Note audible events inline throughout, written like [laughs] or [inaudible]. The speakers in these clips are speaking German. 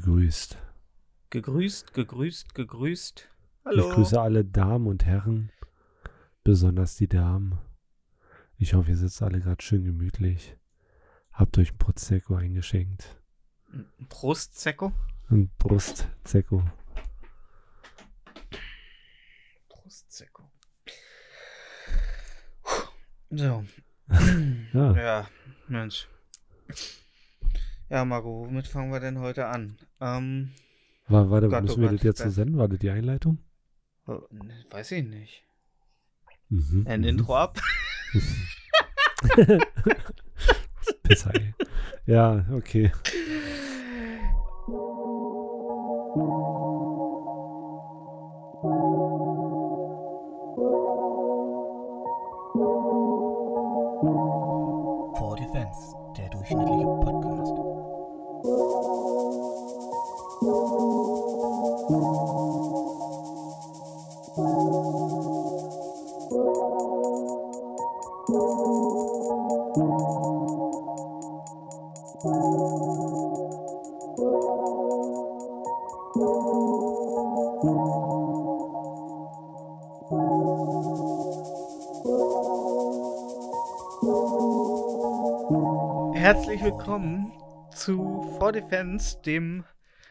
gegrüßt. Gegrüßt, gegrüßt, gegrüßt. Hallo. Ich grüße alle Damen und Herren, besonders die Damen. Ich hoffe, ihr sitzt alle gerade schön gemütlich. Habt euch ein Prosecco eingeschenkt. Brustzecko? Ein Brustzecco. Brustzecko. So. Ja. Ja, Mensch. Ja, Marco, womit fangen wir denn heute an? Ähm, War, warte, Gott, oh müssen wir Gott, das jetzt so senden? War das die Einleitung? äh, weiß ich nicht. Mhm. Ein mhm. Intro ab? [laughs] Pisser, ey. Ja, okay. Willkommen zu For Defense, dem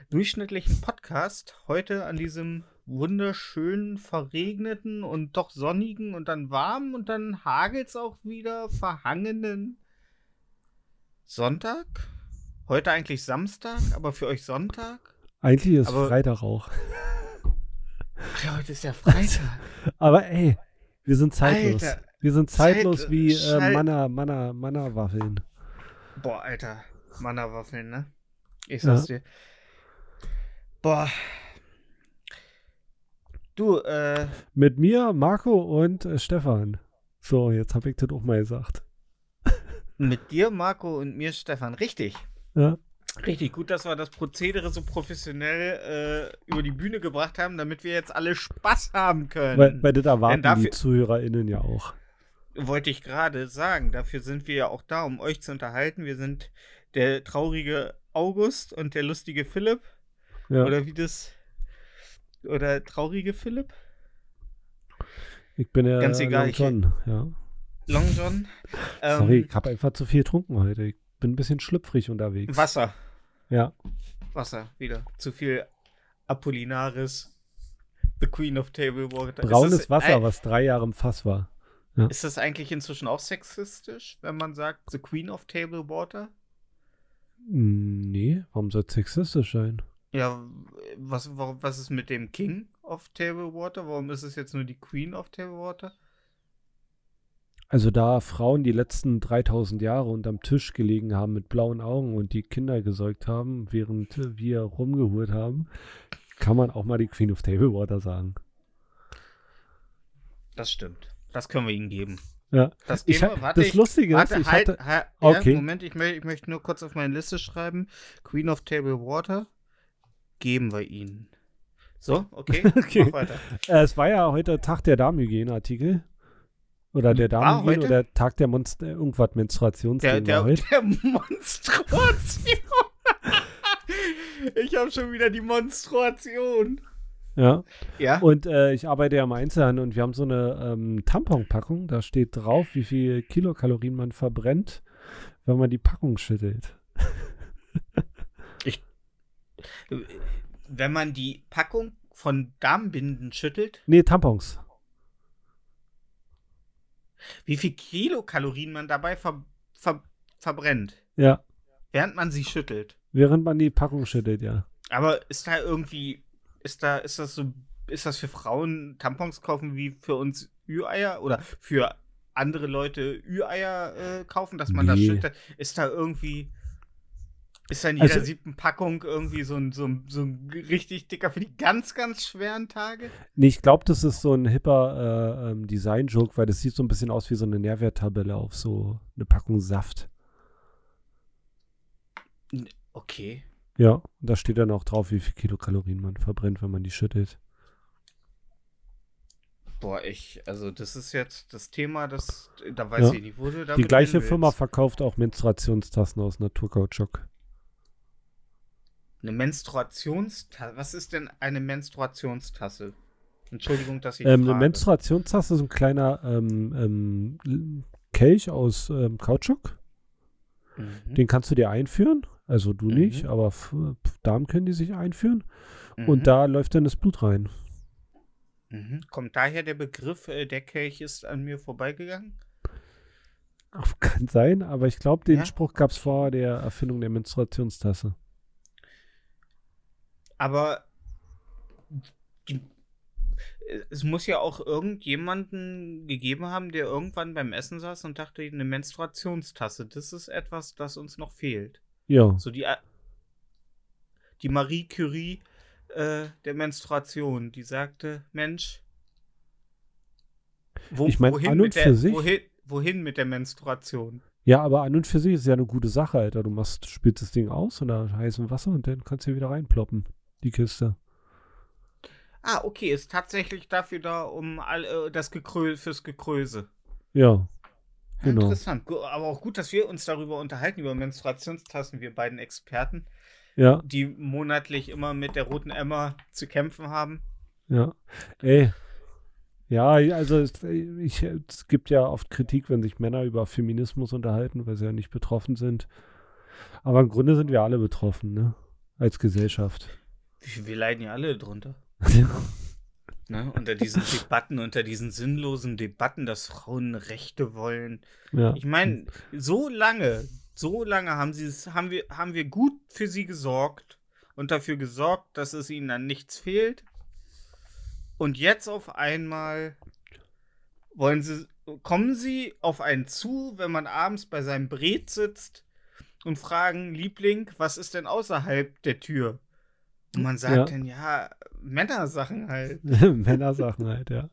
durchschnittlichen Podcast. Heute an diesem wunderschönen, verregneten und doch sonnigen und dann warmen und dann hagelt's auch wieder verhangenen Sonntag. Heute eigentlich Samstag, aber für euch Sonntag. Eigentlich ist Aber- Freitag auch. Ach ja, heute ist ja Freitag. [laughs] Aber ey, wir sind zeitlos. Alter, wir sind zeitlos Zeit- wie äh, Manna, Manna, Manna-Waffeln. Boah, Alter. Mannerwaffeln, ne? Ich sag's dir. Boah. Du, äh, Mit mir, Marco und äh, Stefan. So, jetzt habe ich das auch mal gesagt. [laughs] mit dir, Marco und mir, Stefan. Richtig. Ja, Richtig gut, dass wir das Prozedere so professionell äh, über die Bühne gebracht haben, damit wir jetzt alle Spaß haben können. weil, weil das erwarten dafür- die ZuhörerInnen ja auch. Wollte ich gerade sagen. Dafür sind wir ja auch da, um euch zu unterhalten. Wir sind der traurige August und der lustige Philipp. Ja. Oder wie das. Oder traurige Philipp? ich bin ja Ganz egal, Long ich- John, ja. Long John. Ähm, Sorry, ich habe einfach zu viel getrunken heute. Ich bin ein bisschen schlüpfrig unterwegs. Wasser. Ja, Wasser, wieder. Zu viel Apollinaris. The Queen of Table Water. Braunes Wasser, was drei Jahre im Fass war. Ist das eigentlich inzwischen auch sexistisch, wenn man sagt The Queen of Table Water? Nee, warum soll es sexistisch sein? Ja, was, warum, was ist mit dem King of Table Water? Warum ist es jetzt nur die Queen of Table Water? Also da Frauen die letzten 3000 Jahre unterm Tisch gelegen haben mit blauen Augen und die Kinder gesäugt haben, während äh, wir rumgehurt haben, kann man auch mal die Queen of Table Water sagen. Das stimmt. Das können wir ihnen geben. Ja. Das Ich geben ha- wir. Warte, das ich- Lustige ist, warte, ich halt, hatte- halt, Okay. ja, Moment, ich, mö ich möchte nur kurz auf meine Liste schreiben. Queen of Table Water geben wir ihnen. So, okay, [laughs] Okay. Äh, es war ja heute Tag der Darmhygiene-Artikel. Oder der Darmhygiene heute? oder Tag der Monster, irgendwas Der, Menstruationsding der, heute. der Monstration. [laughs] ich habe schon wieder die Monstration. Ja. Ja, Und äh, ich arbeite ja im Einzelhandel und wir haben so eine ähm, Tamponpackung. Da steht drauf, wie viel Kilokalorien man verbrennt, wenn man die Packung schüttelt. wenn man die Packung von Darmbinden schüttelt, Nee, Tampons. wie viel Kilokalorien man dabei ver ver verbrennt, Ja. während man sie schüttelt. Während man die Packung schüttelt, ja. Aber ist da irgendwie, ist da, ist das so, ist das für Frauen Tampons kaufen wie für uns Ü-Eier oder für andere Leute Ü-Eier äh, kaufen, dass man das Nee. schüttet? Ist da irgendwie, ist da in jeder Also- siebten Packung irgendwie so ein, so, ein, so ein richtig dicker für die ganz, ganz schweren Tage? Nee, ich glaube, das ist so ein hipper äh, ähm, Design-Joke, weil das sieht so ein bisschen aus wie so eine Nährwerttabelle auf so eine Packung Saft. Okay. Ja, da steht dann auch drauf, wie viel Kilokalorien man verbrennt, wenn man die schüttelt. Boah, ich, also das ist jetzt das Thema, das, da weiß Ja. ich nicht, wo du Die damit gleiche hin Firma verkauft auch Menstruationstassen aus Naturkautschuk. Eine Menstruationstasse. Was ist denn eine Menstruationstasse? Entschuldigung, dass ich Ähm, eine frage. Menstruationstasse ist ein kleiner ähm, ähm, Kelch aus ähm, Kautschuk. Mhm. Den kannst du dir einführen. Also du Mhm. nicht, aber Damen können die sich einführen. Mhm. Und da läuft dann das Blut rein. Mhm. Kommt daher der Begriff, äh, der Kelch ist an mir vorbeigegangen? Ach, [laughs] Kann sein, aber ich glaube, den Ja? Spruch gab es vor der Erfindung der Menstruationstasse. Aber die, es muss ja auch irgendjemanden gegeben haben, der irgendwann beim Essen saß und dachte, eine Menstruationstasse, das ist etwas, das uns noch fehlt. Ja. So die, A- die Marie Curie äh, der Menstruation, die sagte, Mensch, wo, Ich mein, wohin, an und mit der, für sich- wohin, wohin mit der Menstruation? Ja, aber an und für sich ist ja eine gute Sache, Alter. Du machst, spielst das Ding aus unter heißem Wasser und dann kannst du hier wieder reinploppen. Die Kiste. Ah, okay, ist tatsächlich dafür da, um all, äh, das Gekrö fürs Gekröse. Ja. Ja, Genau. Interessant. Aber auch gut, dass wir uns darüber unterhalten, über Menstruationstassen, wir beiden Experten, Ja, die monatlich immer mit der roten Emma zu kämpfen haben. ja. Ey. Ja, also es, ich, es gibt ja oft Kritik, wenn sich Männer über Feminismus unterhalten, weil sie ja nicht betroffen sind. Aber im Grunde sind wir alle betroffen, ne? Als Gesellschaft. Wir, wir leiden ja alle drunter. [laughs] Ne? Unter diesen Debatten, unter diesen sinnlosen Debatten, dass Frauen Rechte wollen. ja. Ich meine, so lange, so lange haben sie es, haben wir, haben wir gut für sie gesorgt und dafür gesorgt, dass es ihnen an nichts fehlt. Und jetzt auf einmal wollen sie, kommen sie auf einen zu, wenn man abends bei seinem Bret sitzt und fragen, Liebling, was ist denn außerhalb der Tür? Und man sagt Ja. dann, ja, Männersachen halt. [laughs] Männersachen halt, ja.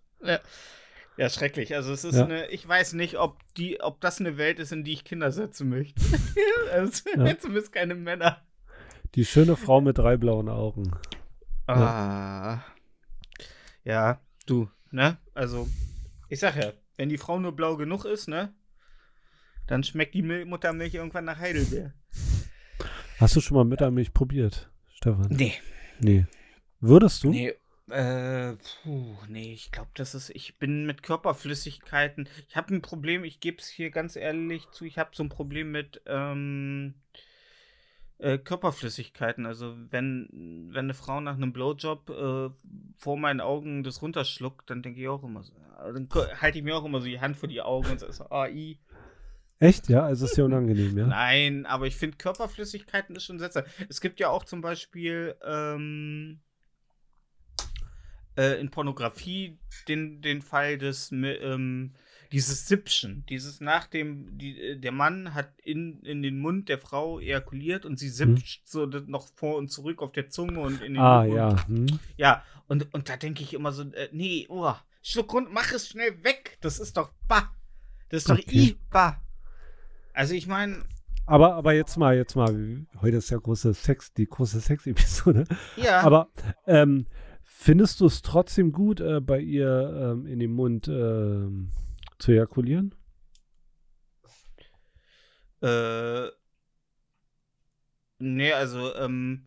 Ja, schrecklich. Also es ist Ja. eine, ich weiß nicht, ob die, ob das eine Welt ist, in die ich Kinder setzen möchte. [laughs] also, Ja. [laughs] Zumindest keine Männer. Die schöne Frau mit drei blauen Augen. Ah. Ja, du, ne? Also, ich sag ja, wenn die Frau nur blau genug ist, ne? Dann schmeckt die Mil Muttermilch irgendwann nach Heidelbeer. Hast du schon mal Muttermilch probiert, Stefan? Nee. Nee. Würdest du? Nee. Äh, puh, nee, ich glaube, das ist, ich bin mit Körperflüssigkeiten, ich habe ein Problem, ich gebe es hier ganz ehrlich zu, ich habe so ein Problem mit ähm, äh, Körperflüssigkeiten. Also wenn, wenn eine Frau nach einem Blowjob äh, vor meinen Augen das runterschluckt, dann denke ich auch immer so, dann halte ich mir auch immer so die Hand vor die Augen und sage so, ah, i. Echt? Ja, also ist dir unangenehm, ja? Nein, aber ich finde Körperflüssigkeiten ist schon seltsam. Es gibt ja auch zum Beispiel ähm, äh, in Pornografie den, den Fall des ähm, dieses Sippschen, dieses nach dem die, äh, der Mann hat in, in den Mund der Frau ejakuliert und sie sippt so das noch vor und zurück auf der Zunge und in den Ah, Mund. ja. Hm? Ja, und, und da denke ich immer so, äh, nee, oh, Schluck rund, mach es schnell weg. Das ist doch bah. Das ist doch Okay. i bah. Also ich meine, Aber, aber jetzt mal, jetzt mal, heute ist ja große Sex, die große Sex-Episode. ja. Aber ähm, findest du es trotzdem gut, äh, bei ihr ähm, in den Mund ähm, zu ejakulieren? Äh, nee, also, ähm,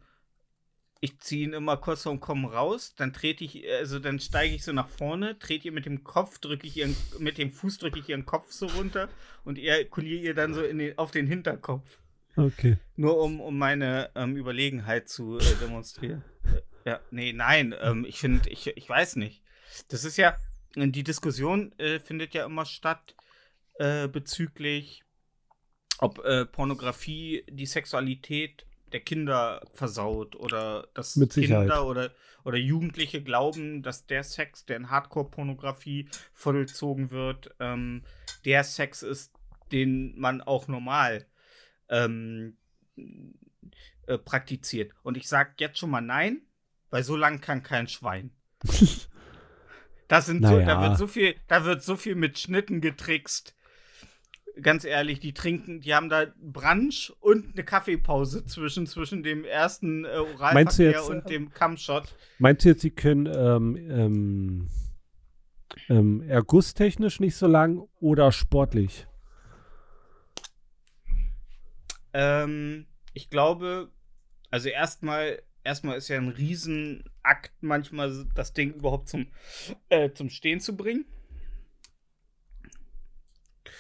ich ziehe ihn immer kurz vorm Kommen raus, dann trete ich, also dann steige ich so nach vorne, trete ihr mit dem Kopf, drücke ich ihren, mit dem Fuß drücke ich ihren Kopf so runter und ejakuliere ihr dann so den, auf den Hinterkopf. Okay. Nur um, um meine ähm, Überlegenheit zu äh, demonstrieren. Äh, ja, nee, nein, ähm, ich finde, ich, ich weiß nicht. Das ist ja, die Diskussion äh, findet ja immer statt äh, bezüglich, ob äh, Pornografie die Sexualität der Kinder versaut oder dass. Kinder oder, oder Jugendliche glauben, dass der Sex, der in Hardcore-Pornografie vollzogen wird, ähm, der Sex ist, den man auch normal ähm, äh, praktiziert. Und ich sage jetzt schon mal nein, weil so lang kann kein Schwein. [laughs] Das sind so, da Naja. wird so viel, da wird so viel mit Schnitten getrickst. Ganz ehrlich, die trinken, die haben da Brunch und eine Kaffeepause zwischen, zwischen dem ersten äh, Meinst du Oralverkehr jetzt, und äh, dem Kammshot. Meinst du jetzt, sie können ähm, ähm, ähm, ergusstechnisch nicht so lang oder sportlich? Ähm, ich glaube, Also erstmal, erstmal ist ja ein Riesenakt manchmal das Ding überhaupt zum, äh, zum Stehen zu bringen.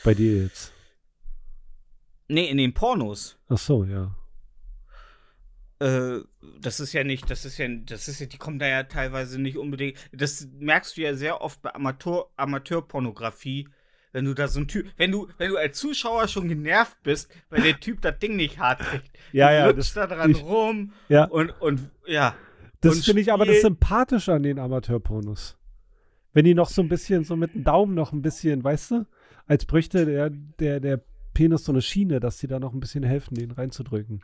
Bei dir jetzt. Nee, in den Pornos. Ach so, ja. Äh, das ist ja nicht, das ist ja, das ist ja, die kommen da ja teilweise nicht unbedingt. Das merkst du ja sehr oft bei Amateur, Amateurpornografie, wenn du da so ein Typ, wenn du, wenn du als Zuschauer schon genervt bist, weil der Typ das Ding nicht hart kriegt. [laughs] Ja, ja. Das, da dran ich, rum ja. und, und ja. Das finde ich aber das Sympathische an den Amateurpornos. Wenn die noch so ein bisschen, so mit dem Daumen noch ein bisschen, weißt du, als bräuchte der, der, der Penis so eine Schiene, dass die da noch ein bisschen helfen, den reinzudrücken.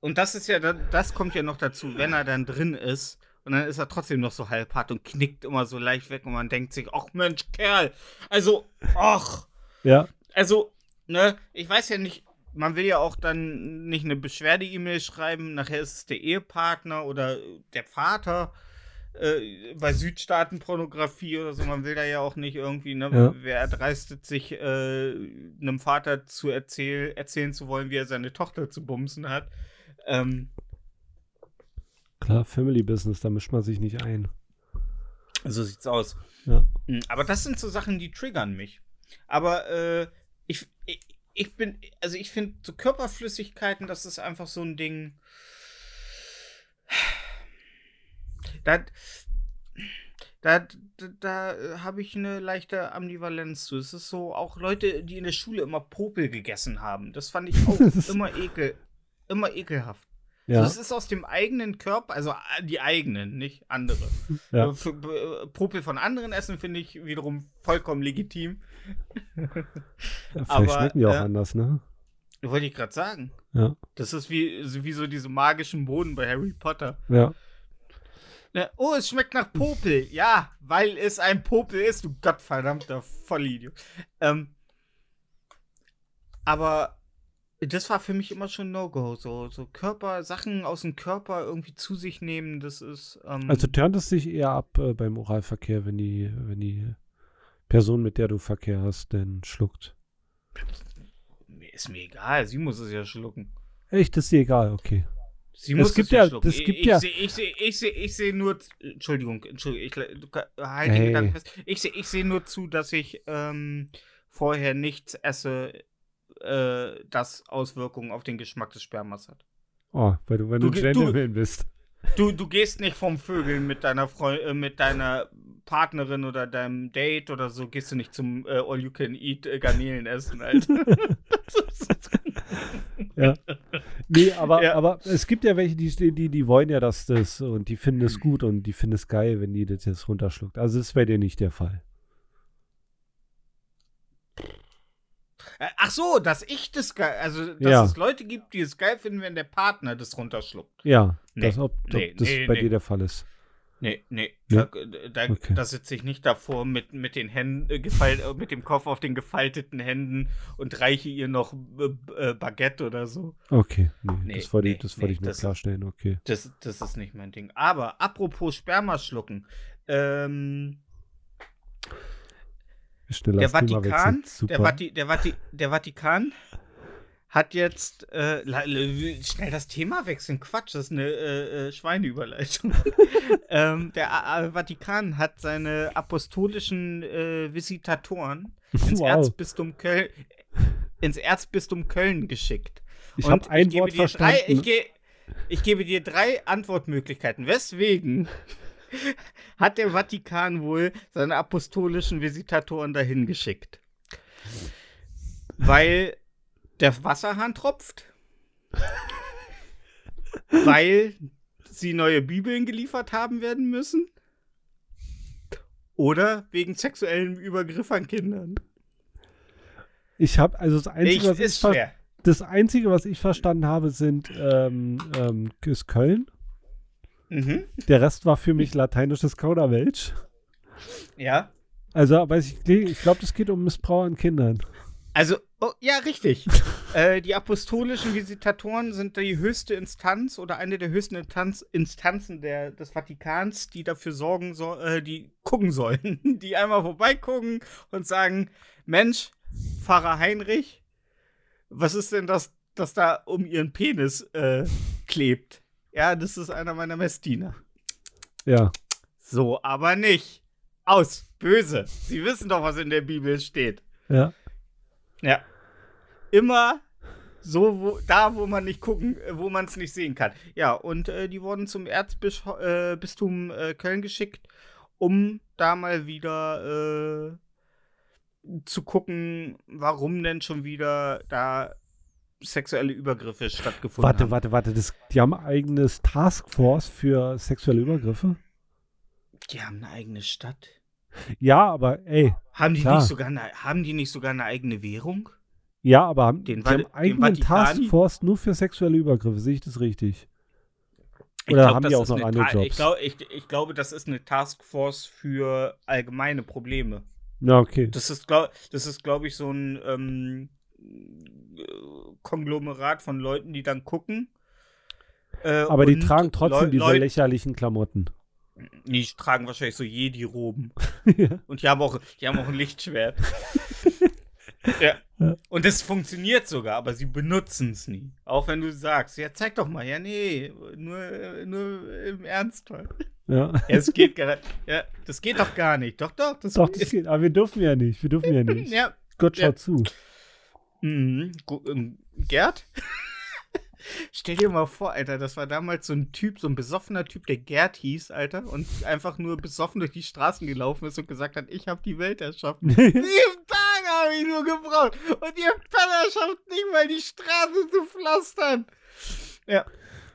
Und das ist ja, das kommt ja noch dazu, wenn er dann drin ist und dann ist er trotzdem noch so halbhart und knickt immer so leicht weg und man denkt sich, ach Mensch, Kerl, also, ach. Ja. Also, ne, ich weiß ja nicht, man will ja auch dann nicht eine Beschwerde-E-Mail schreiben, nachher ist es der Ehepartner oder der Vater äh, bei Südstaatenpornografie oder so, man will da ja auch nicht irgendwie, ne, ja. wer erdreistet sich, äh, einem Vater zu erzähl erzählen zu wollen, wie er seine Tochter zu bumsen hat. Ähm, Klar, Family Business, da mischt man sich nicht ein. So sieht's aus. Ja. Hm, aber das sind so Sachen, die triggern mich. Aber äh, ich, ich, ich bin, also ich finde so Körperflüssigkeiten, das ist einfach so ein Ding. Da, da, da, da habe ich eine leichte Ambivalenz zu. Es ist so, auch Leute, die in der Schule immer Popel gegessen haben. Das fand ich auch [laughs] immer ekel, immer ekelhaft. Ja. So, es ist aus dem eigenen Körper, also äh, die eigenen, nicht andere. Ja. Äh, äh, Popel von anderen essen finde ich wiederum vollkommen legitim. [laughs] Ja, vielleicht Aber, schmecken die auch äh, anders, ne? Wollte ich gerade sagen. Ja. Das ist wie, wie so diese magischen Boden bei Harry Potter. Ja. Ne, oh, es schmeckt nach Popel. Ja, weil es ein Popel ist, du gottverdammter Vollidiot. Ähm, aber das war für mich immer schon No-Go. So, so Körper, Sachen aus dem Körper irgendwie zu sich nehmen, das ist. Ähm also turnt es sich eher ab äh, beim Oralverkehr, wenn die, wenn die Person, mit der du Verkehr hast, denn schluckt. Ist mir egal, sie muss es ja schlucken. Echt, ist dir egal, okay. Sie muss es gibt ja, schlucken. Es gibt ich, ja. Ich sehe ich seh, ich seh nur. Entschuldigung, Entschuldigung, ich halte hey. Gedanken fest. Ich sehe ich seh nur zu, dass ich ähm, vorher nichts esse, äh, das Auswirkungen auf den Geschmack des Spermas hat. Oh, weil du, wenn du, du Gentleman bist. Du, du gehst nicht vom Vögeln mit deiner Freund, äh, mit deiner Partnerin oder deinem Date oder so, gehst du nicht zum äh, All You Can Eat äh, Garnelen essen, Alter. [laughs] [laughs] ja. Nee, aber, ja. aber es gibt ja welche, die, die, die wollen ja das, das und die finden es gut und die finden es geil, wenn die das jetzt runterschluckt. Also das wäre dir nicht der Fall. Äh, ach so, dass ich das geil, also dass ja. es Leute gibt, die es geil finden, wenn der Partner das runterschluckt. Ja, nee, das, ob, ob nee, das nee, bei dir der Fall ist. Nee, nee, da, da, okay. da sitze ich nicht davor mit, mit den Händen äh, gefeilt, äh, mit dem Kopf auf den gefalteten Händen und reiche ihr noch äh, äh Baguette oder so. Okay, nee, nee das wollte, nee, das wollte ich nur das, klarstellen, okay. Das, das ist nicht mein Ding. Aber apropos Spermaschlucken, ähm, der Vatikan, der, Vati, der, Vati, der Vatikan hat jetzt äh, schnell das Thema wechseln. Quatsch, das ist eine äh, äh Schweineüberleitung. [laughs] ähm, der A Vatikan hat seine apostolischen äh, Visitatoren ins wow. Erzbistum Köln ins Erzbistum Köln geschickt. Ich habe ein ich Wort verstanden. Drei, ich, ge ich gebe dir drei Antwortmöglichkeiten. Weswegen [laughs] hat der Vatikan wohl seine apostolischen Visitatoren dahin geschickt. Weil der Wasserhahn tropft. weil sie neue Bibeln geliefert haben werden müssen. Oder wegen sexuellem Übergriff an Kindern. Ich habe also das Einzige, ich, was ich das Einzige, was ich verstanden habe, sind ähm, ähm, ist Köln. Mhm. Der Rest war für mich lateinisches Kauderwelsch. Ja. Also, aber ich, ich glaube, es geht um Missbrauch an Kindern. Also, oh, ja, richtig. [laughs] äh, die apostolischen Visitatoren sind die höchste Instanz oder eine der höchsten Instanz, Instanzen der, des Vatikans, die dafür sorgen, so, äh, die gucken sollen. [laughs] Die einmal vorbeigucken und sagen: Mensch, Pfarrer Heinrich, was ist denn das das da um ihren Penis äh, klebt. Ja, das ist einer meiner Messdiener. Ja. So, aber nicht. Aus. Böse. Sie wissen doch, was in der Bibel steht. Ja. Ja. Immer so, wo, da, wo man nicht gucken, äh, wo man es nicht sehen kann. Ja, und äh, die wurden zum Erzbistum äh, äh, Köln geschickt, um da mal wieder äh, zu gucken, warum denn schon wieder da sexuelle Übergriffe stattgefunden Warte, haben. warte, warte. Das, die haben ein eigenes Taskforce für sexuelle Übergriffe? Die haben eine eigene Stadt. Ja, aber ey. Haben die, Klar. nicht sogar eine, haben die nicht sogar eine eigene Währung? Ja, aber haben, Den die haben den eigenen Vatikan? Taskforce nur für sexuelle Übergriffe. Sehe ich das richtig? Ich Oder glaub, haben die auch noch andere Ta- Jobs? Ich, glaub, ich, ich glaube, das ist eine Taskforce für allgemeine Probleme. Ja, okay. Das ist, glaube glaub ich, so ein ähm, äh, Konglomerat von Leuten, die dann gucken. Äh, Aber die tragen trotzdem Leu- diese Leut- lächerlichen Klamotten. Die tragen wahrscheinlich so Jedi-Roben. [laughs] ja. Und die haben auch, die haben auch ein Lichtschwert. [laughs] ja. Ja. Und das funktioniert sogar, aber sie benutzen es nie. Auch wenn du sagst, ja, zeig doch mal. Ja, nee, nur, nur im Ernst. Ja, ja. es geht gar Ja, das geht doch gar nicht. Doch, doch. Das Doch, das geht. Aber wir dürfen ja nicht. Wir dürfen ja [laughs] nicht. Ja. Gott Ja. schaut zu. Mhm. Ähm, Gerd? [laughs] Stell dir mal vor, Alter, das war damals so ein Typ, so ein besoffener Typ, der Gerd hieß, Alter, und einfach nur besoffen durch die Straßen gelaufen ist und gesagt hat, ich habe die Welt erschaffen. [laughs] Habe ich nur gebraucht und ihr Penner schafft nicht mal die Straße zu pflastern. Ja.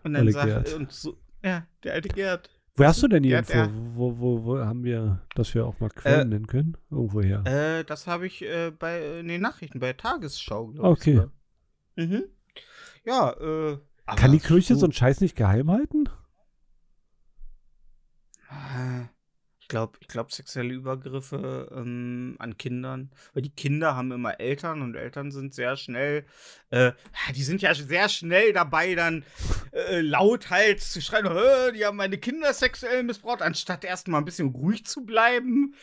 Und dann sagt und so, ja, der alte Gerd. Wo hast du denn die Info? Wo, wo, wo haben wir, dass wir auch mal Quellen Äh, nennen können? Irgendwo her. Äh, das habe ich äh, bei äh, in den Nachrichten, bei der Tagesschau, glaube ich. Okay. sogar. Mhm. Ja, äh. Kann die Kirche so- so einen Scheiß nicht geheim halten? Ich glaube, ich glaub, sexuelle Übergriffe ähm, an Kindern, weil die Kinder haben immer Eltern und Eltern sind sehr schnell, äh, die sind ja sehr schnell dabei, dann äh, lauthals zu schreien, "Hä, die haben meine Kinder sexuell missbraucht, anstatt erstmal ein bisschen ruhig zu bleiben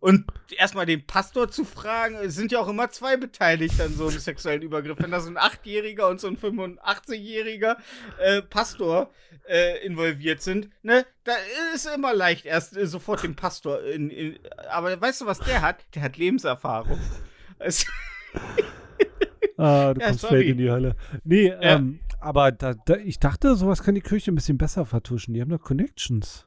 und erstmal den Pastor zu fragen. Es sind ja auch immer zwei beteiligt an so einem sexuellen Übergriff. Wenn da so ein Achtjähriger und so ein 85-jähriger äh, Pastor äh, involviert sind, ne, da ist immer leicht erst äh, sofort den Pastor in, in, aber weißt du, was der hat? Der hat Lebenserfahrung. Es, Ah, du Ja, kommst sorry. in die Hölle. Nee, ähm, aber da, da, ich dachte, sowas kann die Kirche ein bisschen besser vertuschen. Die haben doch Connections.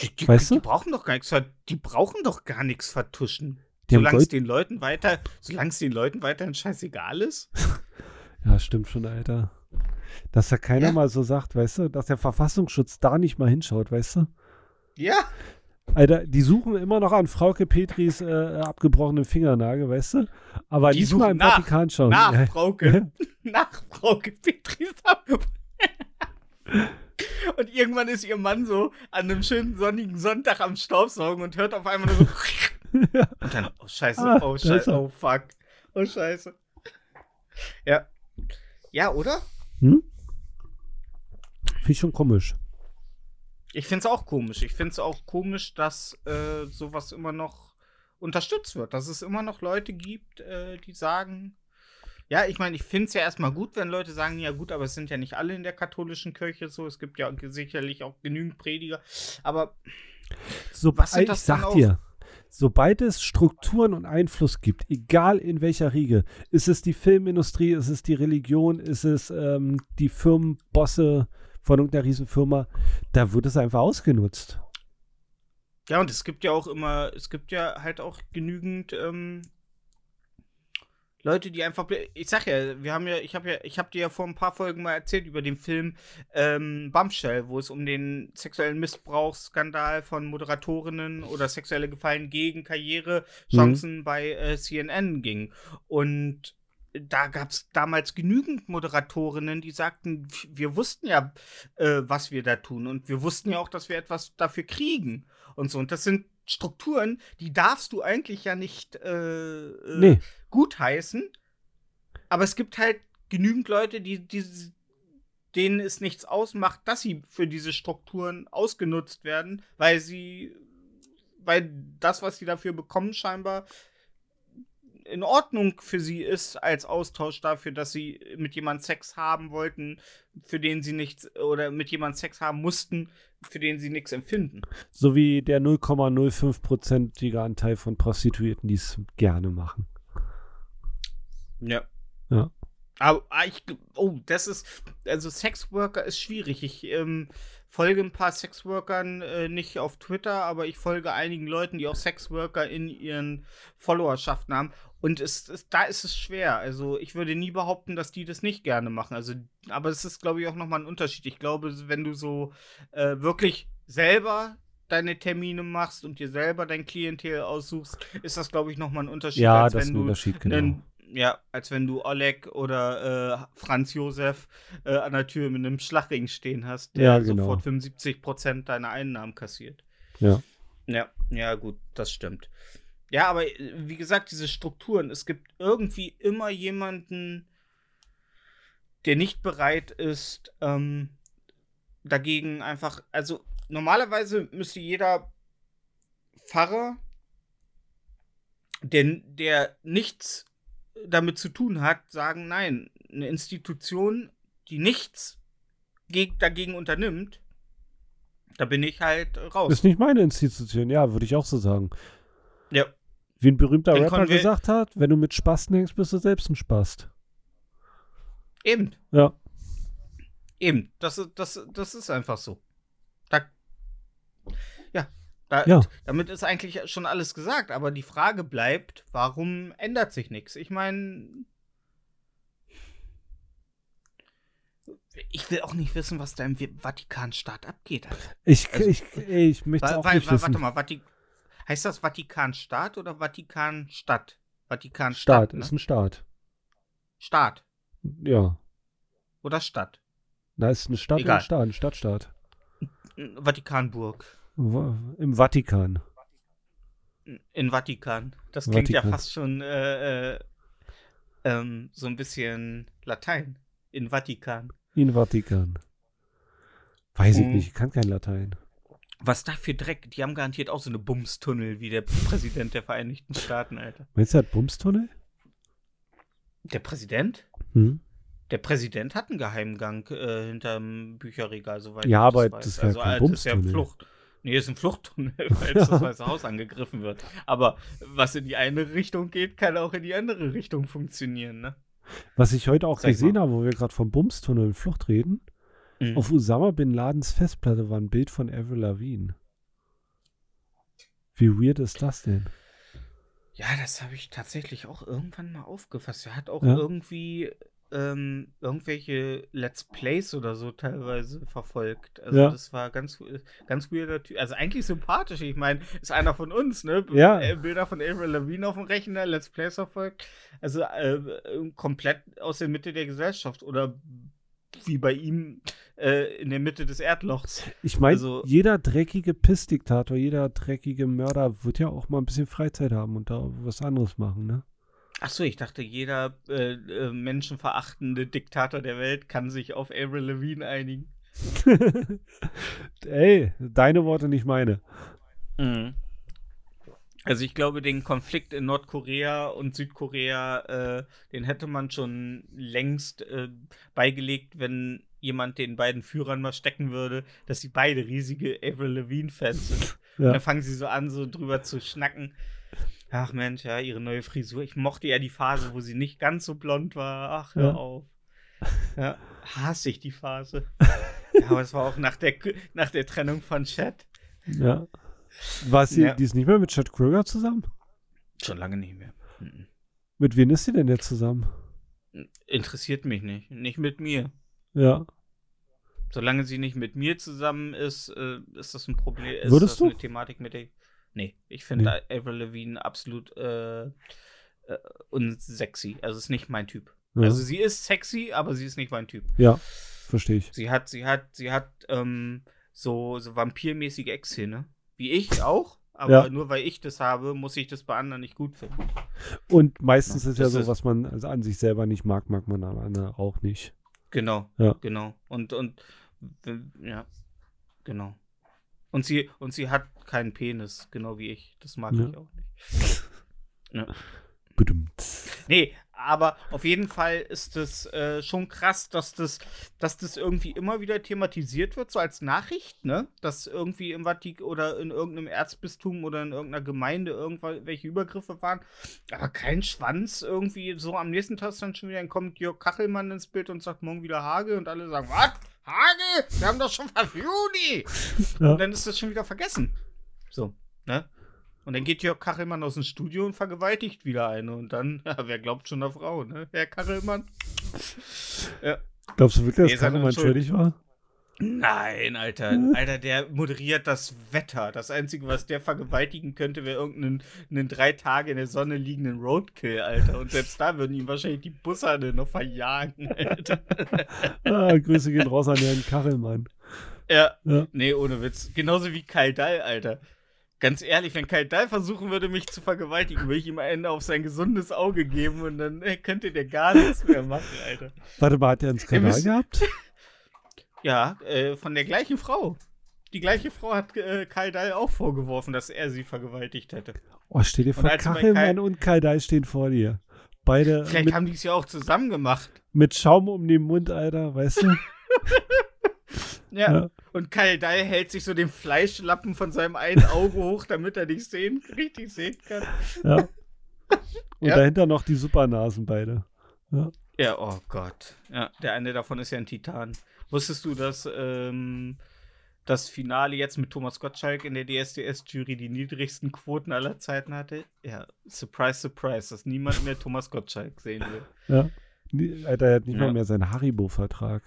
Die, die, Weißt die du? brauchen doch gar nichts, die brauchen doch gar nichts vertuschen. Die Solange es den Leuten weiter, solange es den Leuten weiterhin scheißegal ist. [laughs] Ja, stimmt schon, Alter. Dass da keiner Ja. mal so sagt, weißt du, dass der Verfassungsschutz da nicht mal hinschaut, weißt du? Ja. Alter, die suchen immer noch an Frauke Petris äh, abgebrochenen Fingernagel, weißt du? Aber Die nicht suchen mal im nach- Vatikan schauen. Nach. Frauke. [laughs] nach Frauke Petris [laughs] Und irgendwann ist ihr Mann so an einem schönen sonnigen Sonntag am Staubsaugen und hört auf einmal nur so. [laughs] Und dann, oh Scheiße, Ah, oh Scheiße, oh fuck. Oh Scheiße. Ja. Ja, oder? Hm? Finde ich schon komisch. Ich find's auch komisch. Ich find's auch komisch, dass äh, sowas immer noch unterstützt wird. Dass es immer noch Leute gibt, äh, die sagen, ja, ich meine, ich find's ja erstmal gut, wenn Leute sagen, ja gut, aber es sind ja nicht alle in der katholischen Kirche so. Es gibt ja sicherlich auch genügend Prediger. Aber So, Was sind ich das dann sag dir, sobald es Strukturen und Einfluss gibt, egal in welcher Riege, ist es die Filmindustrie, ist es die Religion, ist es ähm, die Firmenbosse von irgendeiner Riesenfirma, da wird es einfach ausgenutzt. Ja, und es gibt ja auch immer, es gibt ja halt auch genügend ähm, Leute, die einfach, ich sag ja, wir haben ja, ich habe ja, ich habe dir ja vor ein paar Folgen mal erzählt über den Film ähm, Bombshell, wo es um den sexuellen Missbrauchsskandal von Moderatorinnen oder sexuelle Gefallen gegen Karrierechancen bei äh, CNN ging. Und da gab es damals genügend Moderatorinnen, die sagten, wir wussten ja, äh, was wir da tun und wir wussten ja auch, dass wir etwas dafür kriegen und so. Und das sind Strukturen, die darfst du eigentlich ja nicht äh, äh, Nee. gutheißen. Aber es gibt halt genügend Leute, die, die denen es nichts ausmacht, dass sie für diese Strukturen ausgenutzt werden, weil sie, weil das, was sie dafür bekommen, scheinbar in Ordnung für sie ist als Austausch dafür, dass sie mit jemandem Sex haben wollten, für den sie nichts oder mit jemandem Sex haben mussten, für den sie nichts empfinden. So wie der 0,05-prozentige Anteil von Prostituierten, die es gerne machen. Ja. Ja. Aber ah, ich, oh, das ist, also Sexworker ist schwierig. Ich ähm, folge ein paar Sexworkern äh, nicht auf Twitter, aber ich folge einigen Leuten, die auch Sexworker in ihren Followerschaften haben. Und es, es, da ist es schwer. Also ich würde nie behaupten, dass die das nicht gerne machen. Also, aber es ist, glaube ich, auch nochmal ein Unterschied. Ich glaube, wenn du so äh, wirklich selber deine Termine machst und dir selber dein Klientel aussuchst, ist das, glaube ich, nochmal ein Unterschied, Ja, als das wenn ist ein du Unterschied, genau. einen ja, als wenn du Oleg oder äh, Franz Josef äh, an der Tür mit einem Schlagring stehen hast, der Ja, genau. sofort 75 Prozent deiner Einnahmen kassiert. Ja. Ja, ja, gut, das stimmt. Ja, aber äh, wie gesagt, diese Strukturen, es gibt irgendwie immer jemanden, der nicht bereit ist, ähm, dagegen einfach, also normalerweise müsste jeder Pfarrer, der, der nichts damit zu tun hat, sagen, nein, eine Institution, die nichts geg dagegen unternimmt, da bin ich halt raus. Ist nicht meine Institution, ja, würde ich auch so sagen. Ja. Wie ein berühmter Dann Rapper gesagt hat, wenn du mit Spasten hängst, bist du selbst ein Spast. Eben, Ja. eben. Das, ist- das, das ist einfach so. Da, ja, da, Ja. damit ist eigentlich schon alles gesagt, aber die Frage bleibt, warum ändert sich nichts? Ich meine, ich will auch nicht wissen, was da im Vatikanstaat abgeht. Alter. Ich, Also- ich, ich möchte Wa- auch wa- nicht wa- wissen. Warte mal, Vati heißt das Vatikanstaat oder Vatikanstadt? Vatikanstadt. Staat, ne? ist ein Staat. Staat Ja. oder Stadt? Da ist eine Stadt und Egal. ein Staat, ein Stadtstaat. Vatikanburg. Im Vatikan. In Vatikan. Das klingt ja Vatikan. fast schon äh, äh, ähm, so ein bisschen Latein. In Vatikan. In Vatikan. Weiß ich Mhm. nicht, ich kann kein Latein. Was da für Dreck? Die haben garantiert auch so eine Bumstunnel wie der Präsident der Vereinigten Staaten, Alter. Meinst du, hat Bumstunnel? Der Präsident? Hm? Der Präsident hat einen Geheimgang äh, hinterm Bücherregal, soweit Ja, ich aber weiß. das also, kein äh, das ist ja Bumstunnel. Flucht. Nee, ist ein Fluchttunnel, [laughs] weil das Weiße Haus angegriffen wird. Aber was in die eine Richtung geht, kann auch in die andere Richtung funktionieren, ne? Was ich heute auch Sag gesehen mal. habe, wo wir gerade vom Bumstunnel und Flucht reden, Mhm. auf Usama Bin Ladens Festplatte war ein Bild von Avril Lavigne. Wie weird ist das denn? Ja, das habe ich tatsächlich auch irgendwann mal aufgefasst. Er hat auch Ja. irgendwie ähm, irgendwelche Let's Plays oder so teilweise verfolgt. Also Ja. das war ganz, ganz weirder Typ. Also eigentlich sympathisch. Ich meine, ist einer von uns, ne? Ja. Äh, Bilder von Avril Lavigne auf dem Rechner, Let's Plays verfolgt. Also äh, komplett aus der Mitte der Gesellschaft oder wie bei ihm äh, in der Mitte des Erdlochs. Ich meine, Also- jeder dreckige Pissdiktator, jeder dreckige Mörder wird ja auch mal ein bisschen Freizeit haben und da was anderes machen, ne? Achso, ich dachte, jeder äh, äh, menschenverachtende Diktator der Welt kann sich auf Avril Lavigne einigen. [laughs] Ey, deine Worte, nicht meine. Also ich glaube, den Konflikt in Nordkorea und Südkorea, äh, den hätte man schon längst äh, beigelegt, wenn jemand den beiden Führern mal stecken würde, dass sie beide riesige Avril Lavigne-Fans sind. Und Ja. dann fangen sie so an, so drüber zu schnacken. Ach Mensch, ja, ihre neue Frisur. Ich mochte ja die Phase, wo sie nicht ganz so blond war. Ach, hör Ja. auf. [laughs] Ja, hasse ich die Phase. [laughs] ja, aber es war auch nach der, nach der Trennung von Chat. ja. War sie, Ja. die ist nicht mehr mit Chad Kröger zusammen? Schon lange nicht mehr. Mhm. Mit wem ist sie denn jetzt zusammen? Interessiert mich nicht. Nicht mit mir. Ja. Solange sie nicht mit mir zusammen ist, äh, ist das ein Problem. Ist Würdest das du? eine Thematik mit der. Nee, ich finde Avril Lavigne absolut äh, äh, unsexy. Also ist nicht mein Typ. Ja, Also sie ist sexy, aber sie ist nicht mein Typ. ja verstehe ich. Sie hat, sie hat, sie hat ähm, so, so vampirmäßige Ex-Szene. Wie ich auch. Aber Ja. nur weil ich das habe, muss ich das bei anderen nicht gut finden. Und meistens Ja, ist ja so, ist- was man also an sich selber nicht mag, mag man an anderen auch nicht. Genau. Ja. Genau. Und, und ja, genau. Und sie, und sie hat keinen Penis, genau wie ich. Das mag Ja. ich auch nicht. Ja. Bedummt. Nee, aber auf jeden Fall ist es äh, schon krass, dass das, dass das irgendwie immer wieder thematisiert wird, so als Nachricht, ne? Dass irgendwie im Vatikan oder in irgendeinem Erzbistum oder in irgendeiner Gemeinde irgendwelche Übergriffe waren. Aber kein Schwanz irgendwie. So am nächsten Tag dann schon wieder kommt Jörg Kachelmann ins Bild und sagt morgen wieder Hage und alle sagen, was? Hage? Wir haben doch schon fast Juni. Ja. Und dann ist das schon wieder vergessen. So, ne? Und dann geht Jörg Kachelmann aus dem Studio und vergewaltigt wieder eine. Und dann, [laughs] ja, wer glaubt schon der Frau, ne? Herr Kachelmann? Ja. Glaubst du wirklich, Nee, dass seid Kachelmann schuld. schuldig war? Nein, Alter. Alter, der moderiert das Wetter. Das Einzige, was der vergewaltigen könnte, wäre irgendeinen einen drei Tage in der Sonne liegenden Roadkill, Alter. Und selbst da würden ihm wahrscheinlich die Bussarde noch verjagen, [laughs] Alter. Ah, Grüße gehen raus an Herrn Kachelmann. Ja. Ja. Nee, ohne Witz. Genauso wie Kaldal, Alter. Ganz ehrlich, wenn Kaldal versuchen würde, mich zu vergewaltigen, würde ich ihm Ende auf sein gesundes Auge geben und dann äh, könnte der gar nichts mehr machen, Alter. Warte mal, hat er einen Skandal gehabt? [laughs] Ja, äh, von der gleichen Frau. Die gleiche Frau hat äh, Kaldal auch vorgeworfen, dass er sie vergewaltigt hätte. Oh, stell dir vor, Kachelmann Kai- und Kaldai stehen vor dir. Beide Vielleicht mit, haben die es ja auch zusammen gemacht. mit Schaum um den Mund, Alter, weißt du? [laughs] [laughs] Ja. Ja. Und Kaldal hält sich so den Fleischlappen von seinem einen Auge hoch, damit er dich sehen, [laughs] richtig sehen kann. Ja. [laughs] Und Ja. dahinter noch die Supernasen beide. Ja, oh Gott. Ja, der eine davon ist ja ein Titan. Wusstest du, dass ähm, das Finale jetzt mit Thomas Gottschalk in der DSDS-Jury die niedrigsten Quoten aller Zeiten hatte? Ja, surprise, surprise, dass niemand mehr Thomas Gottschalk sehen will. Ja. Alter, er hat nicht Ja. mal mehr seinen Haribo-Vertrag.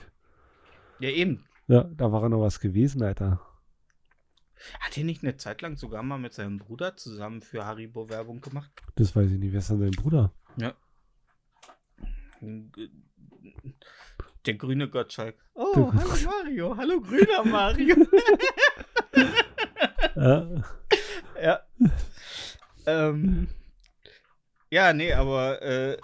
Ja, eben. Ja, da war er noch was gewesen, Alter. Hat er nicht eine Zeit lang sogar mal mit seinem Bruder zusammen für Haribo Werbung gemacht? Das weiß ich nicht. Wer ist denn sein Bruder? Der grüne Gottschalk. Oh, Der- hallo Mario. Hallo grüner Mario. [laughs] Ja. ja. ähm, ja, nee, aber äh,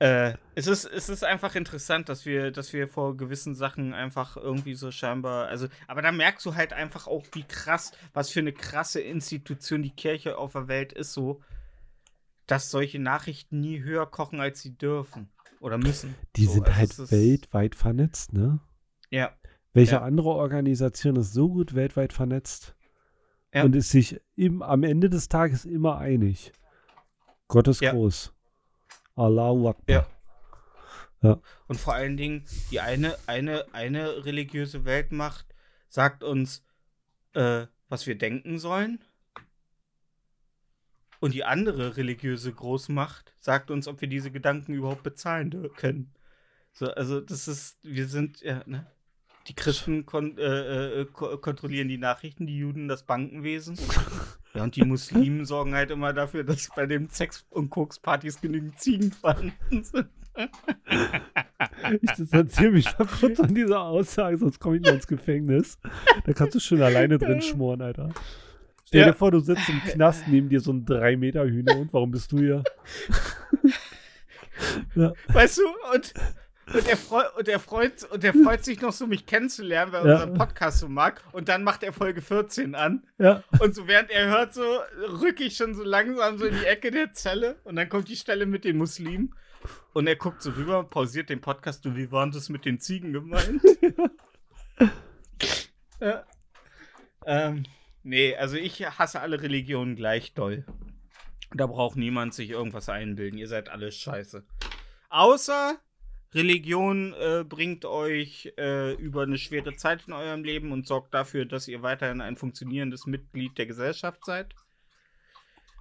äh, es, ist, es ist einfach interessant, dass wir, dass wir vor gewissen Sachen einfach irgendwie so scheinbar, also, aber da merkst du halt einfach auch, wie krass, was für eine krasse Institution die Kirche auf der Welt ist, so, dass solche Nachrichten nie höher kochen, als sie dürfen oder müssen. Die so, sind also halt weltweit vernetzt, ne? Ja, Welche Ja. andere Organisation ist so gut weltweit vernetzt Ja. und ist sich im, am Ende des Tages immer einig? Gott ist Ja. groß. Allahu Akbar. Ja. Und vor allen Dingen, die eine, eine, eine religiöse Weltmacht sagt uns, äh, was wir denken sollen. Und die andere religiöse Großmacht sagt uns, ob wir diese Gedanken überhaupt bezahlen können. So, also das ist, wir sind, ja, ne? Die Christen kon äh, äh, ko kontrollieren die Nachrichten, die Juden das Bankenwesen. [laughs] Ja, und die Muslimen [laughs] sorgen halt immer dafür, dass bei den Sex- und Kokspartys genügend Ziegen vorhanden sind. Ich distanziere mich mal kurz von dieser Aussage, sonst komme ich noch ins Gefängnis. Da kannst du schon alleine drin schmoren, Alter. Stell Ja. dir vor, du sitzt im Knast neben dir so ein 3 Meter Hühner und warum bist du hier? ja. Weißt du, und, und, er freu, und, er freut, und er freut sich noch so, mich kennenzulernen, weil er Ja. unseren Podcast so mag. Und dann macht er Folge 14 an. ja. Und so während er hört, so rücke ich schon so langsam so in die Ecke der Zelle. Und dann kommt die Stelle mit den Muslimen. Und er guckt so rüber, pausiert den Podcast. Du, wie waren das mit den Ziegen gemeint? [laughs] ja. Ähm, nee, also ich hasse alle Religionen gleich doll. Da braucht niemand sich irgendwas einbilden. Ihr seid alle scheiße. Außer Religion äh, bringt euch äh, über eine schwere Zeit in eurem Leben und sorgt dafür, dass ihr weiterhin ein funktionierendes Mitglied der Gesellschaft seid.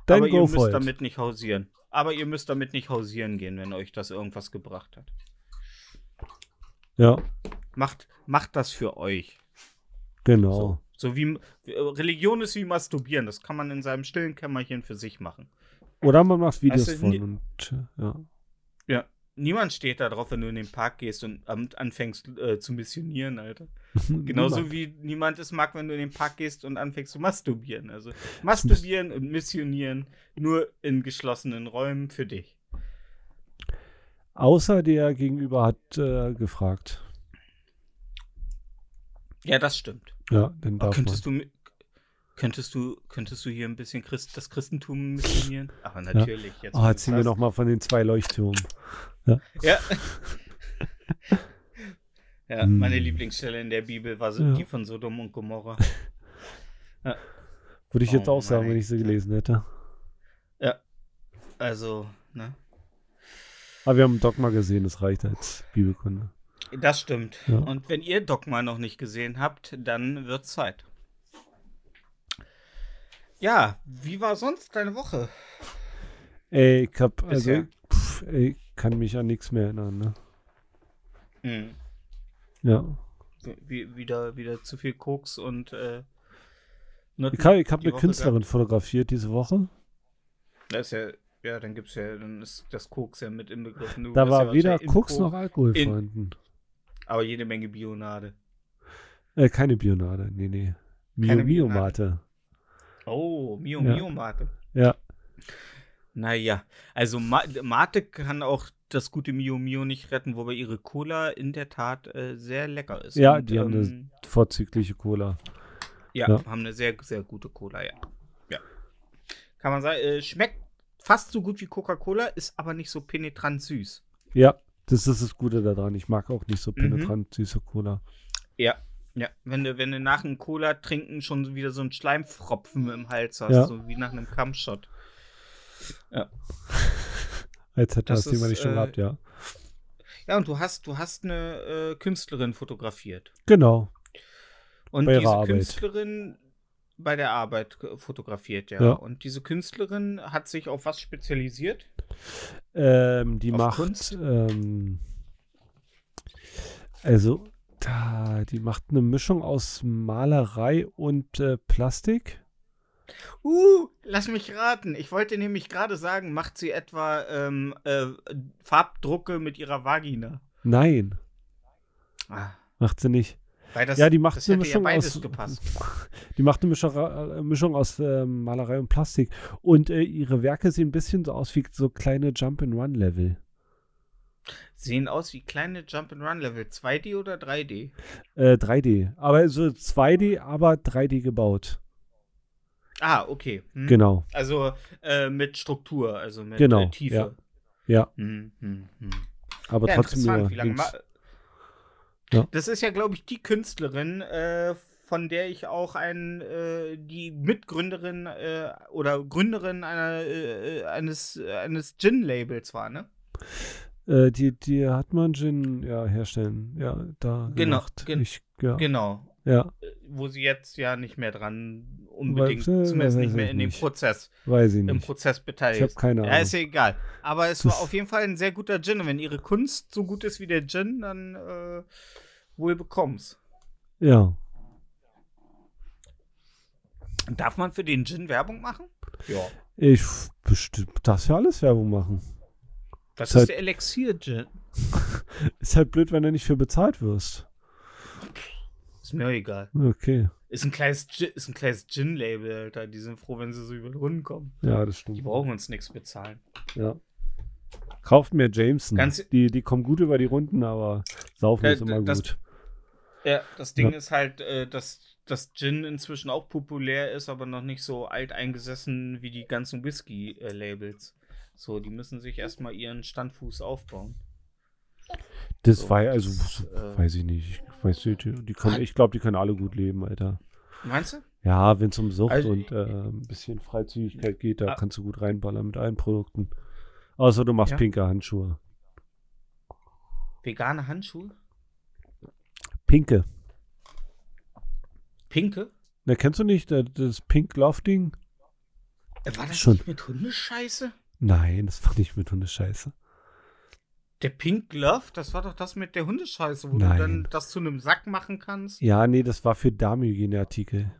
Dann Aber ihr müsst it. damit nicht hausieren. Aber ihr müsst damit nicht hausieren gehen, wenn euch das irgendwas gebracht hat. Ja, Macht, macht das für euch. genau. So, so wie äh, Religion ist wie Masturbieren. Das kann man in seinem stillen Kämmerchen für sich machen. Oder man macht Videos du, von und ja. Niemand steht da drauf, wenn du in den Park gehst und anfängst äh, zu missionieren, Alter. [laughs] Genauso wie niemand es mag, wenn du in den Park gehst und anfängst zu masturbieren. Also [laughs] masturbieren und missionieren nur in geschlossenen Räumen für dich. Außer der Gegenüber hat äh, gefragt. Ja, das stimmt. Ja, dann Aber darf man. könntest du, mi- Könntest du, könntest du hier ein bisschen Christ, das Christentum missionieren? Aber natürlich. Jetzt Oh, erzähl mir noch mal von den zwei Leuchttürmen. Ja. [laughs] ja, Hm. meine Lieblingsstelle in der Bibel war so Ja. die von Sodom und Gomorra. [laughs] Würde ich jetzt Oh, auch sagen, wenn ich sie gelesen hätte. Also, ne? Aber wir haben Dogma gesehen, das reicht als Bibelkunde. Das stimmt. Ja. Und wenn ihr Dogma noch nicht gesehen habt, dann wird Zeit. Ja, wie war sonst deine Woche? Ey, ich hab, also, Bisher. pff, ey, kann mich an nichts mehr erinnern, ne? Hm. Ja. Wie, wieder, wieder zu viel Koks und äh, Nutten Ich habe hab eine Woche Künstlerin fotografiert diese Woche. gehabt? Das ist ja, ja, dann gibt's ja, dann ist das Koks ja mit inbegriffen. Du Da war ja weder Koks Ko- noch Alkohol in- vorhanden. Aber jede Menge Bionade. Äh, keine Bionade, nee, nee. Mio Mio. Mate. Oh, Mio Ja. Mio Mate. Ja. Naja, also Ma Mate kann auch das gute Mio Mio nicht retten, wobei ihre Cola in der Tat äh, sehr lecker ist. Ja, die haben eine- ähm, Vorzügliche Cola. Ja, Ja. haben eine sehr, sehr gute Cola, ja. Ja. Kann man sagen, äh, schmeckt fast so gut wie Coca-Cola, ist aber nicht so penetrant süß. Ja, das ist das Gute daran. Ich mag auch nicht so Mhm. penetrant süße Cola. Ja. Ja, wenn du, wenn du nach einem Cola trinken schon wieder so einen Schleimfropfen im Hals hast, Ja. so wie nach einem Kampfshot. Als [laughs] hätte Das das Thema nicht schon äh, gehabt, ja. Ja, und du hast, du hast eine äh, Künstlerin fotografiert. Genau. Und Bei diese Arbeit. Künstlerin bei der Arbeit fotografiert, ja. Ja. Und diese Künstlerin hat sich auf was spezialisiert? Ähm, die Auf macht, ähm, also, da, die macht eine Mischung aus Malerei und äh, Plastik. Uh, lass mich raten. Ich wollte nämlich gerade sagen, macht sie etwa ähm, äh, Farbdrucke mit ihrer Vagina? Nein, Ah, macht sie nicht. weil das, ja, die macht das eine hätte Mischung ja beides aus. gepasst. [laughs] Die macht eine Mischung, äh, Mischung aus ähm, Malerei und Plastik. Und äh, ihre Werke sehen ein bisschen so aus wie so kleine Jump-and-Run-Level. Sehen aus wie kleine Jump-and-Run-Level. 2D oder 3D? Äh, 3D. Aber so 2D, aber 3D gebaut. Ah, okay. Hm. Genau. Also äh, mit Struktur, also mit Genau, äh, Tiefe. ja. Ja, Hm, hm, hm. aber Ja, trotzdem interessant, wie lange Ja. Das ist ja, glaube ich, die Künstlerin, äh, von der ich auch ein, äh, die Mitgründerin äh, oder Gründerin einer, äh, eines, eines Gin-Labels war, ne? Äh, die, die hat man Gin ja, herstellen. Ja, da Genau, gen- ich, ja, Genau. ja, Wo sie jetzt ja nicht mehr dran unbedingt, Weiß- äh, zumindest weiß nicht mehr ich in dem nicht. Prozess, weiß ich im nicht. Prozess Ich beteiligt habe ist. keine Ja, Ahnung. ist ja egal. Aber es war Das- auf jeden Fall ein sehr guter Gin. Und wenn ihre Kunst so gut ist wie der Gin, dann äh, wohl bekomm's. Ja, Darf man für den Gin Werbung machen? Ja. ich bestimmt, darfst ja alles Werbung machen. Das Ist ist halt- der Elixier-Gin. [laughs] Ist halt blöd, wenn du nicht für bezahlt wirst. Ist mir egal. Okay, Ist ein kleines, Gin- ist ein kleines Gin-Label, Alter. Die sind froh, wenn sie so über den Runden kommen. ja, das Die stimmt. brauchen uns nichts bezahlen. Ja. Kauft mir Jameson. Ganz- die, die kommen gut über die Runden, aber saufen Äh, ist immer das- gut. Ja, das Ding Ja. ist halt, äh, dass das Gin inzwischen auch populär ist, aber noch nicht so alt eingesessen wie die ganzen Whisky-Labels. So, die müssen sich erstmal ihren Standfuß aufbauen. Das so, war das, also, äh, weiß ich nicht. Ich, weiß nicht, die Hat- ich glaube, die können alle gut leben, Alter. Meinst du? Ja, wenn es um Sucht Also, und äh, ein bisschen Freizügigkeit geht, da Ah. kannst du gut reinballern mit allen Produkten. Außer du machst Ja. pinke Handschuhe. Vegane Handschuhe? Pinke. Pinke? Na, kennst du nicht äh, das Pink Love Ding? Äh, War das Schon. nicht mit Hundescheiße? Nein, das war nicht mit Hundescheiße. Der Pink Glove, das war doch das mit der Hundescheiße, wo Nein. du dann das zu einem Sack machen kannst. Ja, nee, das war für Darmhygieneartikel.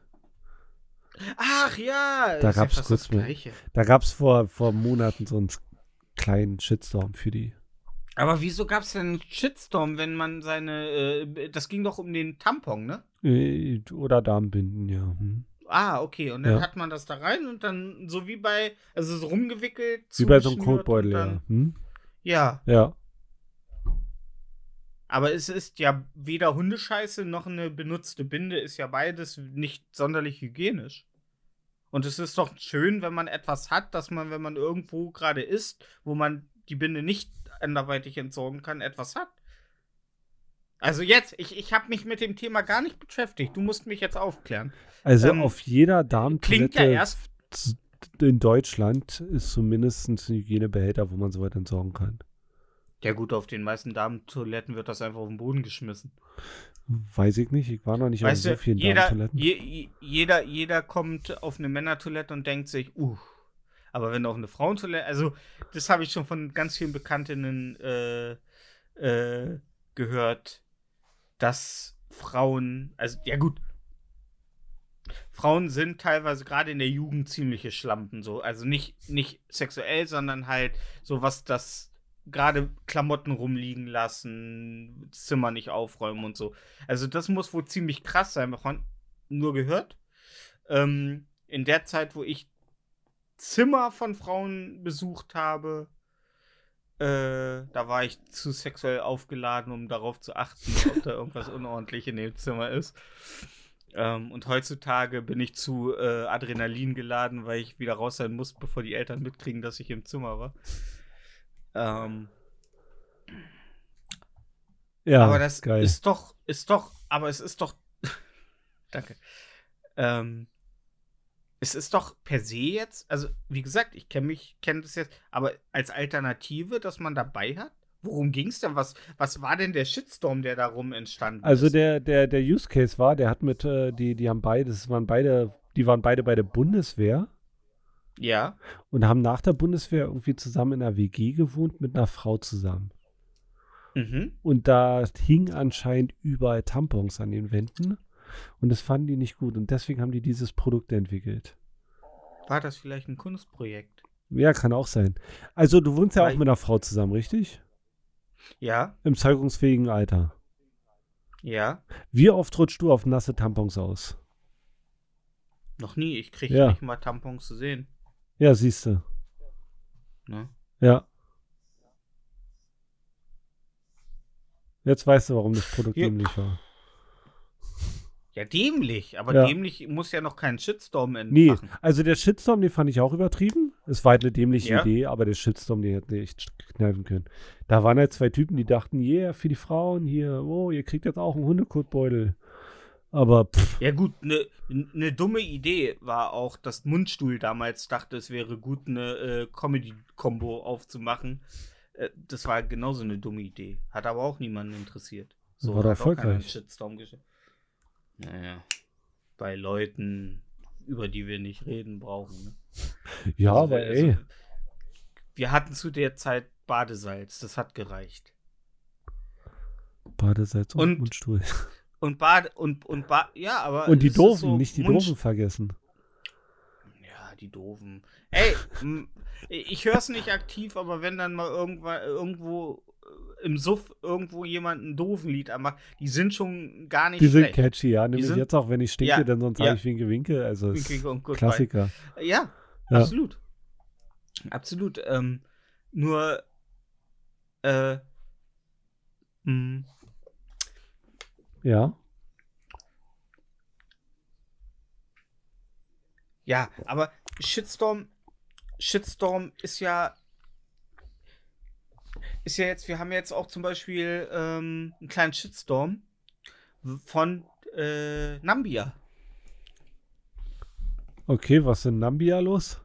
Ach ja, Da gab's fast kurz Gleiche. Da gab es vor, vor Monaten so einen kleinen Shitstorm für die. Aber wieso gab es denn einen Shitstorm, wenn man seine, äh, das ging doch um den Tampon, ne? Äh, Oder Darmbinden, ja. Hm. Ah, okay. Und dann Ja. hat man das da rein und dann so wie bei, also so rumgewickelt. Wie bei so einem Kotbeutel, ja. Hm? Ja, Ja. aber es ist ja weder Hundescheiße noch eine benutzte Binde, ist ja beides nicht sonderlich hygienisch. Und es ist doch schön, wenn man etwas hat, dass man, wenn man irgendwo gerade ist, wo man die Binde nicht anderweitig entsorgen kann, etwas hat. Also jetzt, ich, ich habe mich mit dem Thema gar nicht beschäftigt. Du musst mich jetzt aufklären. Also Ähm, auf jeder Klingt ja Darmtoilette erst. in Deutschland ist zumindest ein Hygienebehälter, wo man so weit entsorgen kann. Ja gut, auf den meisten Damentoiletten wird das einfach auf den Boden geschmissen. Weiß ich nicht, ich war noch nicht Weißt auf du, so vielen jeder, Darmtoiletten. je, je- jeder, jeder kommt auf eine Männertoilette und denkt sich, uh. Aber wenn auf eine Frauentoilette, also das habe ich schon von ganz vielen Bekanntinnen äh, äh, gehört, dass Frauen, also ja gut, Frauen sind teilweise gerade in der Jugend ziemliche Schlampen, so. Also nicht, nicht sexuell, sondern halt so was das gerade Klamotten rumliegen lassen, Zimmer nicht aufräumen und so. Also das muss wohl ziemlich krass sein, davon nur gehört. Ähm, in der Zeit, wo ich Zimmer von Frauen besucht habe, äh, da war ich zu sexuell aufgeladen, um darauf zu achten, ob da irgendwas [laughs] unordentlich in dem Zimmer ist. Ähm, und heutzutage bin ich zu äh, Adrenalin geladen, weil ich wieder raus sein muss, bevor die Eltern mitkriegen, dass ich im Zimmer war. Ähm, ja, aber das geil. ist doch, ist doch, aber es ist doch. [laughs] Danke. Ähm, es ist doch per se jetzt, also wie gesagt, ich kenne mich, kenne das jetzt, aber als Alternative, dass man dabei hat? Worum ging es denn? Was, was war denn der Shitstorm, der darum entstanden Also ist? der, der, der Use Case war, der hat mit, äh, die, die haben beide, das waren beide, die waren beide bei der Bundeswehr Ja. und haben nach der Bundeswehr irgendwie zusammen in einer WG gewohnt mit einer Frau zusammen. Mhm. Und da hingen anscheinend überall Tampons an den Wänden. Und das fanden die nicht gut. Und deswegen haben die dieses Produkt entwickelt. War das vielleicht ein Kunstprojekt? Ja, kann auch sein. Also, du wohnst ja auch mit einer Frau zusammen, richtig? Ja, Im zeugungsfähigen Alter. ja. Wie oft rutschst du auf nasse Tampons aus? Noch nie. Ich kriege Ja. nicht mal Tampons zu sehen. Ja, siehst du. Ne? Ja. Jetzt weißt du, warum das Produkt Ja. dämlich war. Ja, dämlich. Aber Ja. dämlich muss ja noch keinen Shitstorm Nee, entfachen. also der Shitstorm, den fand ich auch übertrieben. Es war halt eine dämliche Ja. Idee, aber der Shitstorm, den hätten die echt kneifen können. Da waren halt zwei Typen, die dachten, yeah, für die Frauen hier, oh, ihr kriegt jetzt auch einen Hundekotbeutel. Aber pff, Ja, gut, eine ne dumme Idee war auch, dass Mundstuhl damals dachte, es wäre gut, eine äh, Comedy-Kombo aufzumachen. Äh, das war genauso eine dumme Idee. Hat aber auch niemanden interessiert. So War einen erfolgreich. Shitstorm geschafft. Naja, bei Leuten, über die wir nicht reden brauchen. Ne? [laughs] ja, Also, aber also, ey, Wir hatten zu der Zeit Badesalz, das hat gereicht. Badesalz und, Und- Mundstuhl. [laughs] Und Bade und und ba ja, aber Und die Doofen, so nicht die Mund- Doofen vergessen. Ja, die Doofen. Ey, [laughs] ich höre es nicht aktiv, aber wenn dann mal irgendwann irgendwo im Suff irgendwo jemand ein doofen Lied anmacht, die sind schon gar nicht Die sind schlecht. catchy, ja. Nämlich sind- jetzt auch, wenn ich stinke, Ja, denn sonst ja. sage ich Winke Winke. Also Wink, ist wink und. Klassiker. Ja, Ja. absolut. Absolut. Ähm, nur äh, mh, Ja. Ja, aber Shitstorm, Shitstorm ist ja, ist ja jetzt, wir haben jetzt auch zum Beispiel ähm, einen kleinen Shitstorm von äh, Nambia. Okay, was ist in Nambia los?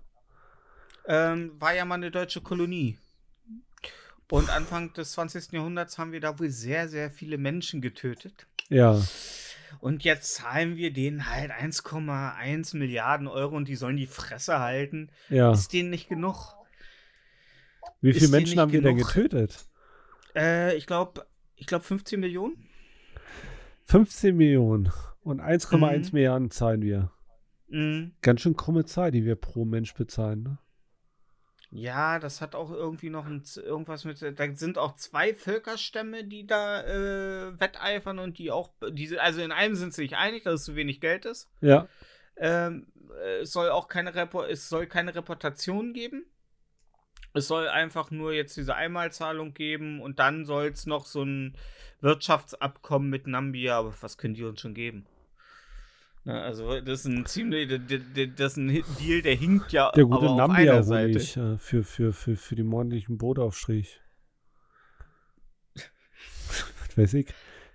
Ähm, war ja mal eine deutsche Kolonie. Und Anfang des 20. Jahrhunderts haben wir da wohl sehr, sehr viele Menschen getötet. Ja. Und jetzt zahlen wir denen halt 1,1 Milliarden Euro und die sollen die Fresse halten. Ja. Ist denen nicht genug? Wie viele Menschen haben wir denn genug? getötet? Äh, ich glaube, ich glaube 15 Millionen. 15 Millionen. Und 1,1 Mhm. Milliarden zahlen wir. Mhm. Ganz schön krumme Zahl, die wir pro Mensch bezahlen. Ne? Ja, das hat auch irgendwie noch ein, irgendwas mit. Da sind auch zwei Völkerstämme, die da äh, wetteifern und die auch. Diese, also in einem sind sie sich einig, dass es zu wenig Geld ist. Ja. Ähm, äh, es soll auch keine Repo es soll keine Reportation geben. Es soll einfach nur jetzt diese Einmalzahlung geben und dann soll es noch so ein Wirtschaftsabkommen mit Nambia, aber was können die uns schon geben? Ne, also das ist ein ziemlich, das ist ein Deal, der hinkt ja Der gute aber auf Nambia einer hole Seite. ich äh, für, für, für, für den morgendlichen Brotaufstrich. [laughs] Was weiß ich.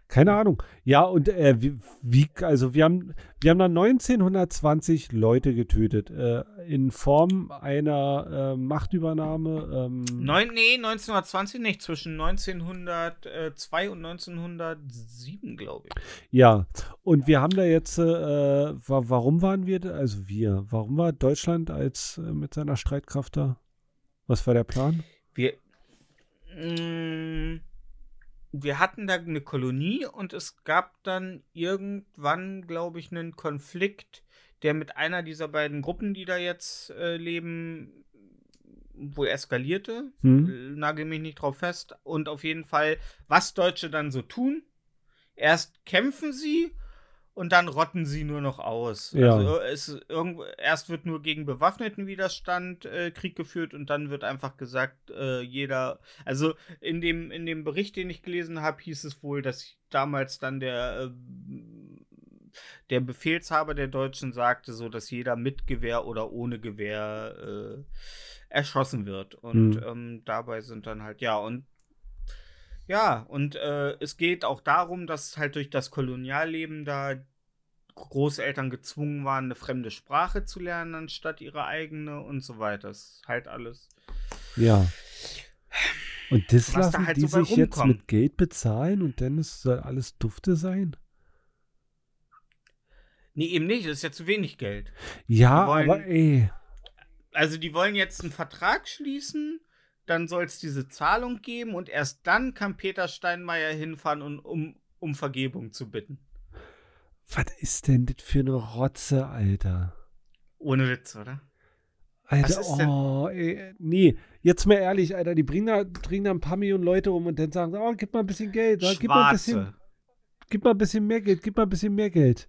Keine Ahnung. Ja, und äh, wie, wie, also wir haben, wir haben da 1920 Leute getötet, äh, in Form einer äh, Machtübernahme. Ähm, Neun, nee, 1920 nicht, zwischen 1902 und 1907, glaube ich. Ja, und wir haben da jetzt, äh, wa warum waren wir, also wir, warum war Deutschland als äh, mit seiner Streitkraft da? Was war der Plan? Wir, mh, wir hatten da eine Kolonie und es gab dann irgendwann, glaube ich, einen Konflikt, der mit einer dieser beiden Gruppen, die da jetzt äh, leben, wohl eskalierte. Hm? Äh, Nagel mich nicht drauf fest. Und auf jeden Fall, was Deutsche dann so tun. Erst kämpfen sie und dann rotten sie nur noch aus. Ja. Also es, irgendwo, erst wird nur gegen bewaffneten Widerstand äh, Krieg geführt und dann wird einfach gesagt, äh, jeder. Also in dem, in dem Bericht, den ich gelesen habe, hieß es wohl, dass damals dann der. Äh, der Befehlshaber der Deutschen sagte so, dass jeder mit Gewehr oder ohne Gewehr äh, erschossen wird. Und Hm. ähm, dabei sind dann halt, ja, und ja, und äh, es geht auch darum, dass halt durch das Kolonialleben da Großeltern gezwungen waren, eine fremde Sprache zu lernen, anstatt ihre eigene und so weiter. Das ist halt alles. Ja. Und das Was da lassen halt die so sich jetzt rumkommt. mit Geld bezahlen und dann soll alles dufte sein? Nee, eben nicht, das ist ja zu wenig Geld. Ja, wollen- aber ey. Also die wollen jetzt einen Vertrag schließen, dann soll es diese Zahlung geben und erst dann kann Peter Steinmeier hinfahren, und, um, um Vergebung zu bitten. Was ist denn das für eine Rotze, Alter? Ohne Witz, oder? Alter, oh, ey, nee, jetzt mal ehrlich, Alter, die bringen da, bringen da ein paar Millionen Leute um und dann sagen, sie, oh, gib mal ein bisschen Geld, ja, gib mal ein bisschen, gib mal ein bisschen mehr Geld, gib mal ein bisschen mehr Geld.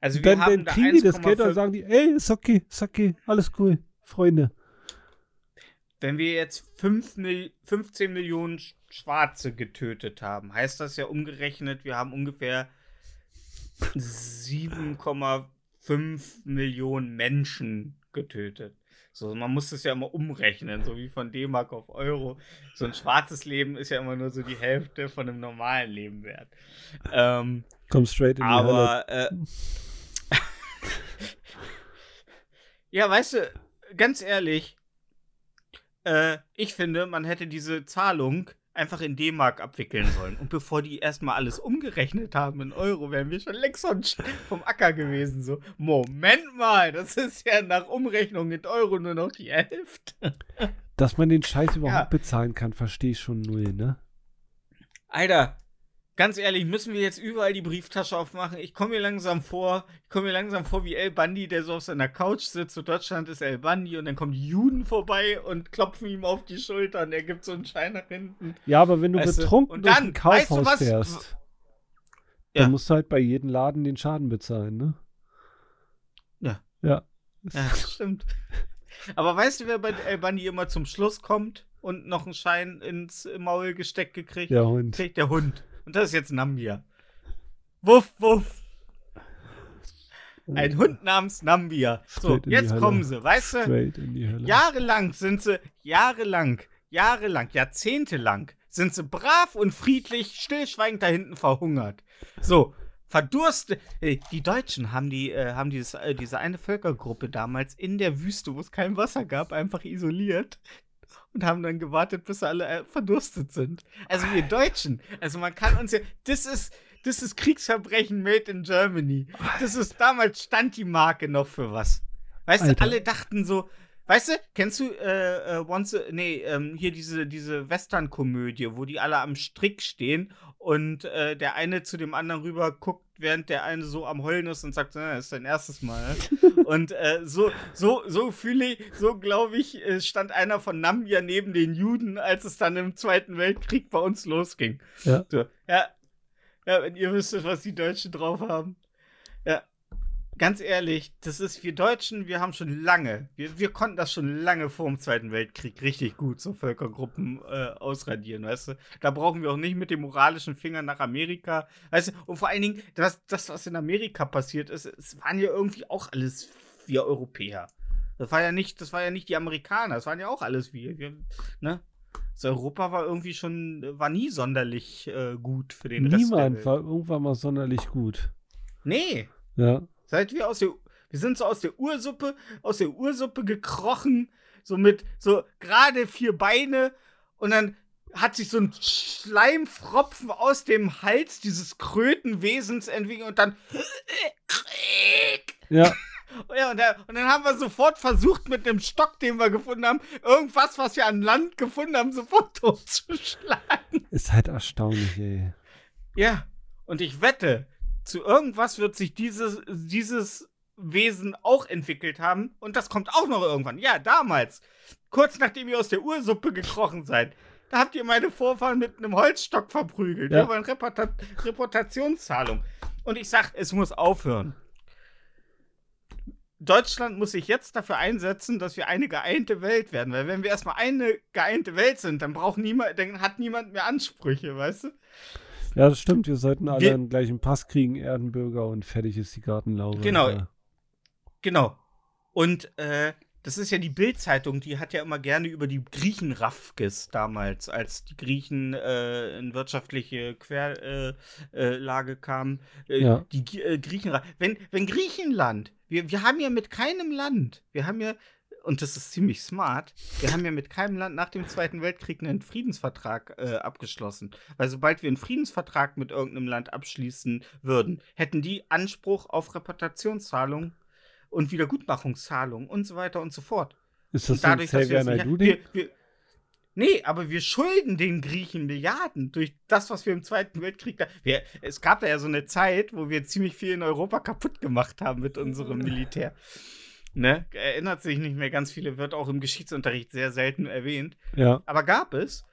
Also wir dann, haben dann da kriegen die das Geld und 1,5 sagen die, ey, ist okay, ist okay, alles cool, Freunde. Wenn wir jetzt 5 Mil 15 Millionen Sch- Schwarze getötet haben, heißt das ja umgerechnet, wir haben ungefähr 7,5 Millionen Menschen getötet. So, man muss das ja immer umrechnen, so wie von D-Mark auf Euro. So ein schwarzes Leben ist ja immer nur so die Hälfte von einem normalen Leben wert. Ähm, Komm straight in die aber äh, [laughs] ja, weißt du, ganz ehrlich, äh, ich finde, man hätte diese Zahlung einfach in D-Mark abwickeln sollen. Und bevor die erstmal alles umgerechnet haben in Euro, wären wir schon längst vom, vom Acker gewesen. So, Moment mal, das ist ja nach Umrechnung in Euro nur noch die Hälfte. Dass man den Scheiß überhaupt Ja. bezahlen kann, verstehe ich schon null, ne? Alter, ganz ehrlich, müssen wir jetzt überall die Brieftasche aufmachen? Ich komme mir langsam vor, ich komme mir langsam vor wie El Bandi, der so auf seiner Couch sitzt. So Deutschland ist El Bandi und dann kommen die Juden vorbei und klopfen ihm auf die Schulter und er gibt so einen Schein nach hinten. Ja, aber wenn du Weißt du, betrunken und durch dann, ein Kaufhaus weißt du was? fährst, Ja. dann musst du halt bei jedem Laden den Schaden bezahlen, ne? Ja. Ja. Ja, [laughs] stimmt. Aber weißt du, wer bei El Bandi immer zum Schluss kommt und noch einen Schein ins Maul gesteckt gekriegt? Der Hund. Kriegt der Hund. Und das ist jetzt Nambia. Wuff, wuff. Ein Hund namens Nambia. So, jetzt kommen sie, weißt du? Jahrelang sind sie, jahrelang, jahrelang, jahrzehntelang sind sie brav und friedlich, stillschweigend da hinten verhungert. So, verdurstet. äh, Die Deutschen haben die, äh, haben dieses, äh, diese eine Völkergruppe damals in der Wüste, wo es kein Wasser gab, einfach isoliert und haben dann gewartet, bis alle äh, verdurstet sind. Also wir Deutschen, also man kann uns ja, das ist, das ist Kriegsverbrechen made in Germany. Das ist, damals stand die Marke noch für was. Weißt Alter. du, alle dachten so, weißt du, kennst du, äh, äh, Once, nee, ähm, hier diese, diese Western-Komödie, wo die alle am Strick stehen und äh, der eine zu dem anderen rüber guckt, während der eine so am Heulen ist und sagt, na, das ist dein erstes Mal. [laughs] Und äh, so, so, so fühle ich, so glaube ich, äh, stand einer von Nambia neben den Juden, als es dann im Zweiten Weltkrieg bei uns losging. Ja. So, ja, ja, wenn ihr wüsstet, was die Deutschen drauf haben. Ja. Ganz ehrlich, das ist wir Deutschen, wir haben schon lange, wir, wir konnten das schon lange vor dem Zweiten Weltkrieg richtig gut, so Völkergruppen äh, ausradieren, weißt du? Da brauchen wir auch nicht mit dem moralischen Finger nach Amerika, weißt du? Und vor allen Dingen, das, das was in Amerika passiert ist, es waren ja irgendwie auch alles wir Europäer. Das war ja nicht, das war ja nicht die Amerikaner, das waren ja auch alles wir, wir ne? Also Europa war irgendwie schon, war nie sonderlich äh, gut für den Rest der Niemand war irgendwann mal sonderlich gut. Nee, Ja. Seit wir aus der, wir sind so aus der Ursuppe, aus der Ursuppe gekrochen, so mit so gerade vier Beine und dann hat sich so ein Schleimfropfen aus dem Hals dieses Krötenwesens entwickelt und dann Ja, [laughs] ja, und, da, und dann haben wir sofort versucht, mit dem Stock, den wir gefunden haben, irgendwas, was wir an Land gefunden haben, sofort totzuschlagen. ist halt erstaunlich, ey. Ja, und ich wette, zu irgendwas wird sich dieses, dieses Wesen auch entwickelt haben. Und das kommt auch noch irgendwann. Ja, damals. Kurz nachdem ihr aus der Ursuppe gekrochen seid. Da habt ihr meine Vorfahren mit einem Holzstock verprügelt. Ja. Wir wollen Reputa Reputationszahlung. Und ich sag, es muss aufhören. Deutschland muss sich jetzt dafür einsetzen, dass wir eine geeinte Welt werden. Weil wenn wir erstmal eine geeinte Welt sind, dann braucht niemand, dann hat niemand mehr Ansprüche, weißt du? Ja, das stimmt. Wir sollten alle Wir- einen gleichen Pass kriegen, Erdenbürger und fertig ist die Gartenlaube. Genau. Genau. Und äh, das ist ja die Bild-Zeitung, die hat ja immer gerne über die Griechen Raffges damals, als die Griechen äh, in wirtschaftliche Querlage äh, Lage kamen. Äh, Ja. Die äh, Griechen wenn, wenn Griechenland, wir, wir haben ja mit keinem Land, wir haben ja, und das ist ziemlich smart, wir haben ja mit keinem Land nach dem Zweiten Weltkrieg einen Friedensvertrag äh, abgeschlossen. Weil sobald wir einen Friedensvertrag mit irgendeinem Land abschließen würden, hätten die Anspruch auf Reputationszahlungen und Wiedergutmachungszahlungen und so weiter und so fort. Ist Und das so ein das nicht- Naidoo wir, wir, Nee, aber wir schulden den Griechen Milliarden durch das, was wir im Zweiten Weltkrieg da. Wir, es gab da ja so eine Zeit, wo wir ziemlich viel in Europa kaputt gemacht haben mit unserem Militär. Ne? Erinnert sich nicht mehr ganz viele, wird auch im Geschichtsunterricht sehr selten erwähnt. Ja, Aber gab es.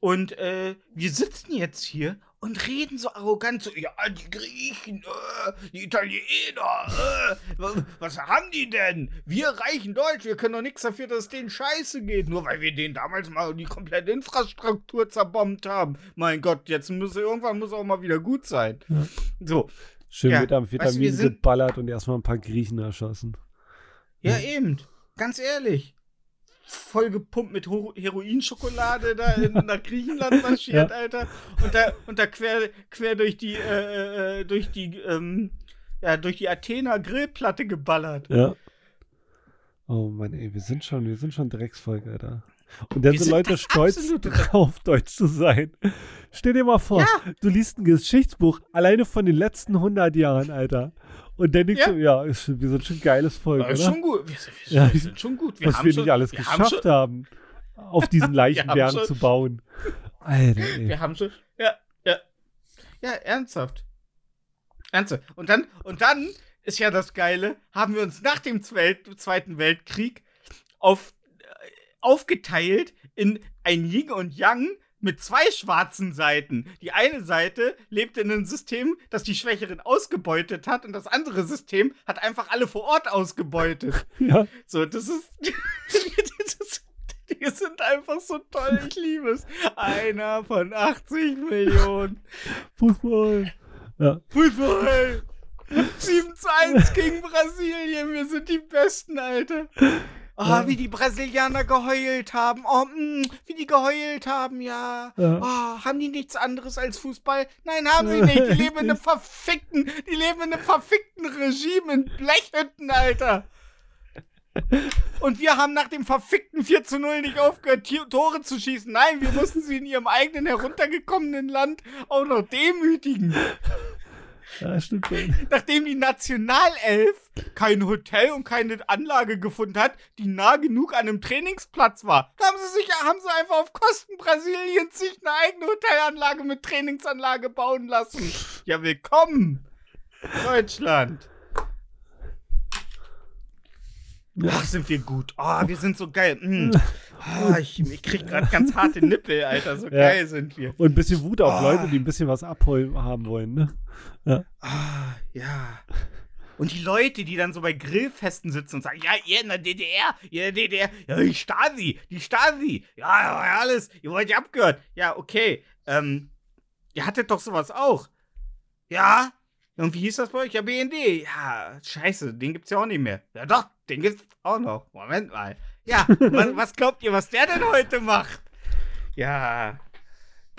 Und äh, wir sitzen jetzt hier und reden so arrogant, so, ja, die Griechen, äh, die Italiener, äh, wa- was haben die denn? Wir reichen Deutsch, wir können doch nichts dafür, dass es denen scheiße geht, nur weil wir denen damals mal die komplette Infrastruktur zerbombt haben. Mein Gott, jetzt muss irgendwann muss auch mal wieder gut sein. Ja. So, schön Ja, mit Amphetamin weißt du, geballert und erstmal ein paar Griechen erschossen. Ja, Ja. eben, ganz ehrlich. Voll gepumpt mit Ho Heroinschokolade da in, nach Griechenland [laughs] marschiert, Ja. Alter. Und da, und da quer, quer durch die, äh, äh, durch die, ähm, ja, durch die Athener Grillplatte geballert. Ja. Oh Mann, ey, wir sind schon, wir sind schon Drecksvolk, Alter. Und dann sind Leute stolz darauf, [laughs] deutsch zu sein. Stell dir mal vor, du liest ein Geschichtsbuch alleine von den letzten 100 Jahren, Alter. Und dann Ja. du, ja, ist, wir sind schon ein geiles Volk, Aber oder? schon gut. Wir, wir, Ja. wir sind schon gut. Wir Was wir schon, nicht alles wir geschafft haben haben, auf diesen [laughs] Leichenbergen zu bauen. Alter, ey. Wir haben schon. Ja, ja. Ja, ernsthaft. Ernsthaft. Und dann, und dann ist ja das Geile, haben wir uns nach dem Zwel Zweiten Weltkrieg auf, äh, aufgeteilt in ein Yin und Yang mit zwei schwarzen Seiten. Die eine Seite lebte in einem System, das die Schwächeren ausgebeutet hat, und das andere System hat einfach alle vor Ort ausgebeutet. [laughs] Ja, So, das ist. das [laughs] ist die sind einfach so toll, ich liebe es. Einer von 80 Millionen. Fußball. Ja, Fußball! 7 zu 1 gegen Brasilien, wir sind die Besten, Alter. Oh, wie die Brasilianer geheult haben. Oh, mh, wie die geheult haben, ja. Ja. Oh, haben die nichts anderes als Fußball? Nein, haben sie nicht. Die leben in einem [laughs] verfickten, die leben in einem verfickten Regime in Blechhütten, Alter. Und wir haben nach dem verfickten 4 zu 0 nicht aufgehört, Tore zu schießen. Nein, wir mussten sie in ihrem eigenen heruntergekommenen Land auch noch demütigen. Ja stimmt schon. [laughs] Nachdem die Nationalelf kein Hotel und keine Anlage gefunden hat, die nah genug an einem Trainingsplatz war, haben sie sich haben sie einfach auf Kosten Brasiliens sich eine eigene Hotelanlage mit Trainingsanlage bauen lassen. Ja, willkommen, Deutschland. Ach, sind wir gut. Oh, wir sind so geil. Mm. [laughs] Ah, ich, ich krieg gerade ganz harte Nippel, Alter. So Ja. geil sind wir. Und ein bisschen Wut auf Ah. Leute, die ein bisschen was abholen haben wollen, ne? Ah, ja. Und die Leute, die dann so bei Grillfesten sitzen und sagen, ja, ihr in der DDR, ihr in der DDR, ja, die Stasi, die Stasi, ja, ja, alles, ihr wollt ja abgehört. Ja, okay, ähm, ihr hattet doch sowas auch. Ja, und wie hieß das bei euch? Ja, BND. Ja, scheiße, den gibt's ja auch nicht mehr. Ja doch, den gibt's auch noch. Moment mal. Ja, was, [laughs] was glaubt ihr, was der denn heute macht? Ja,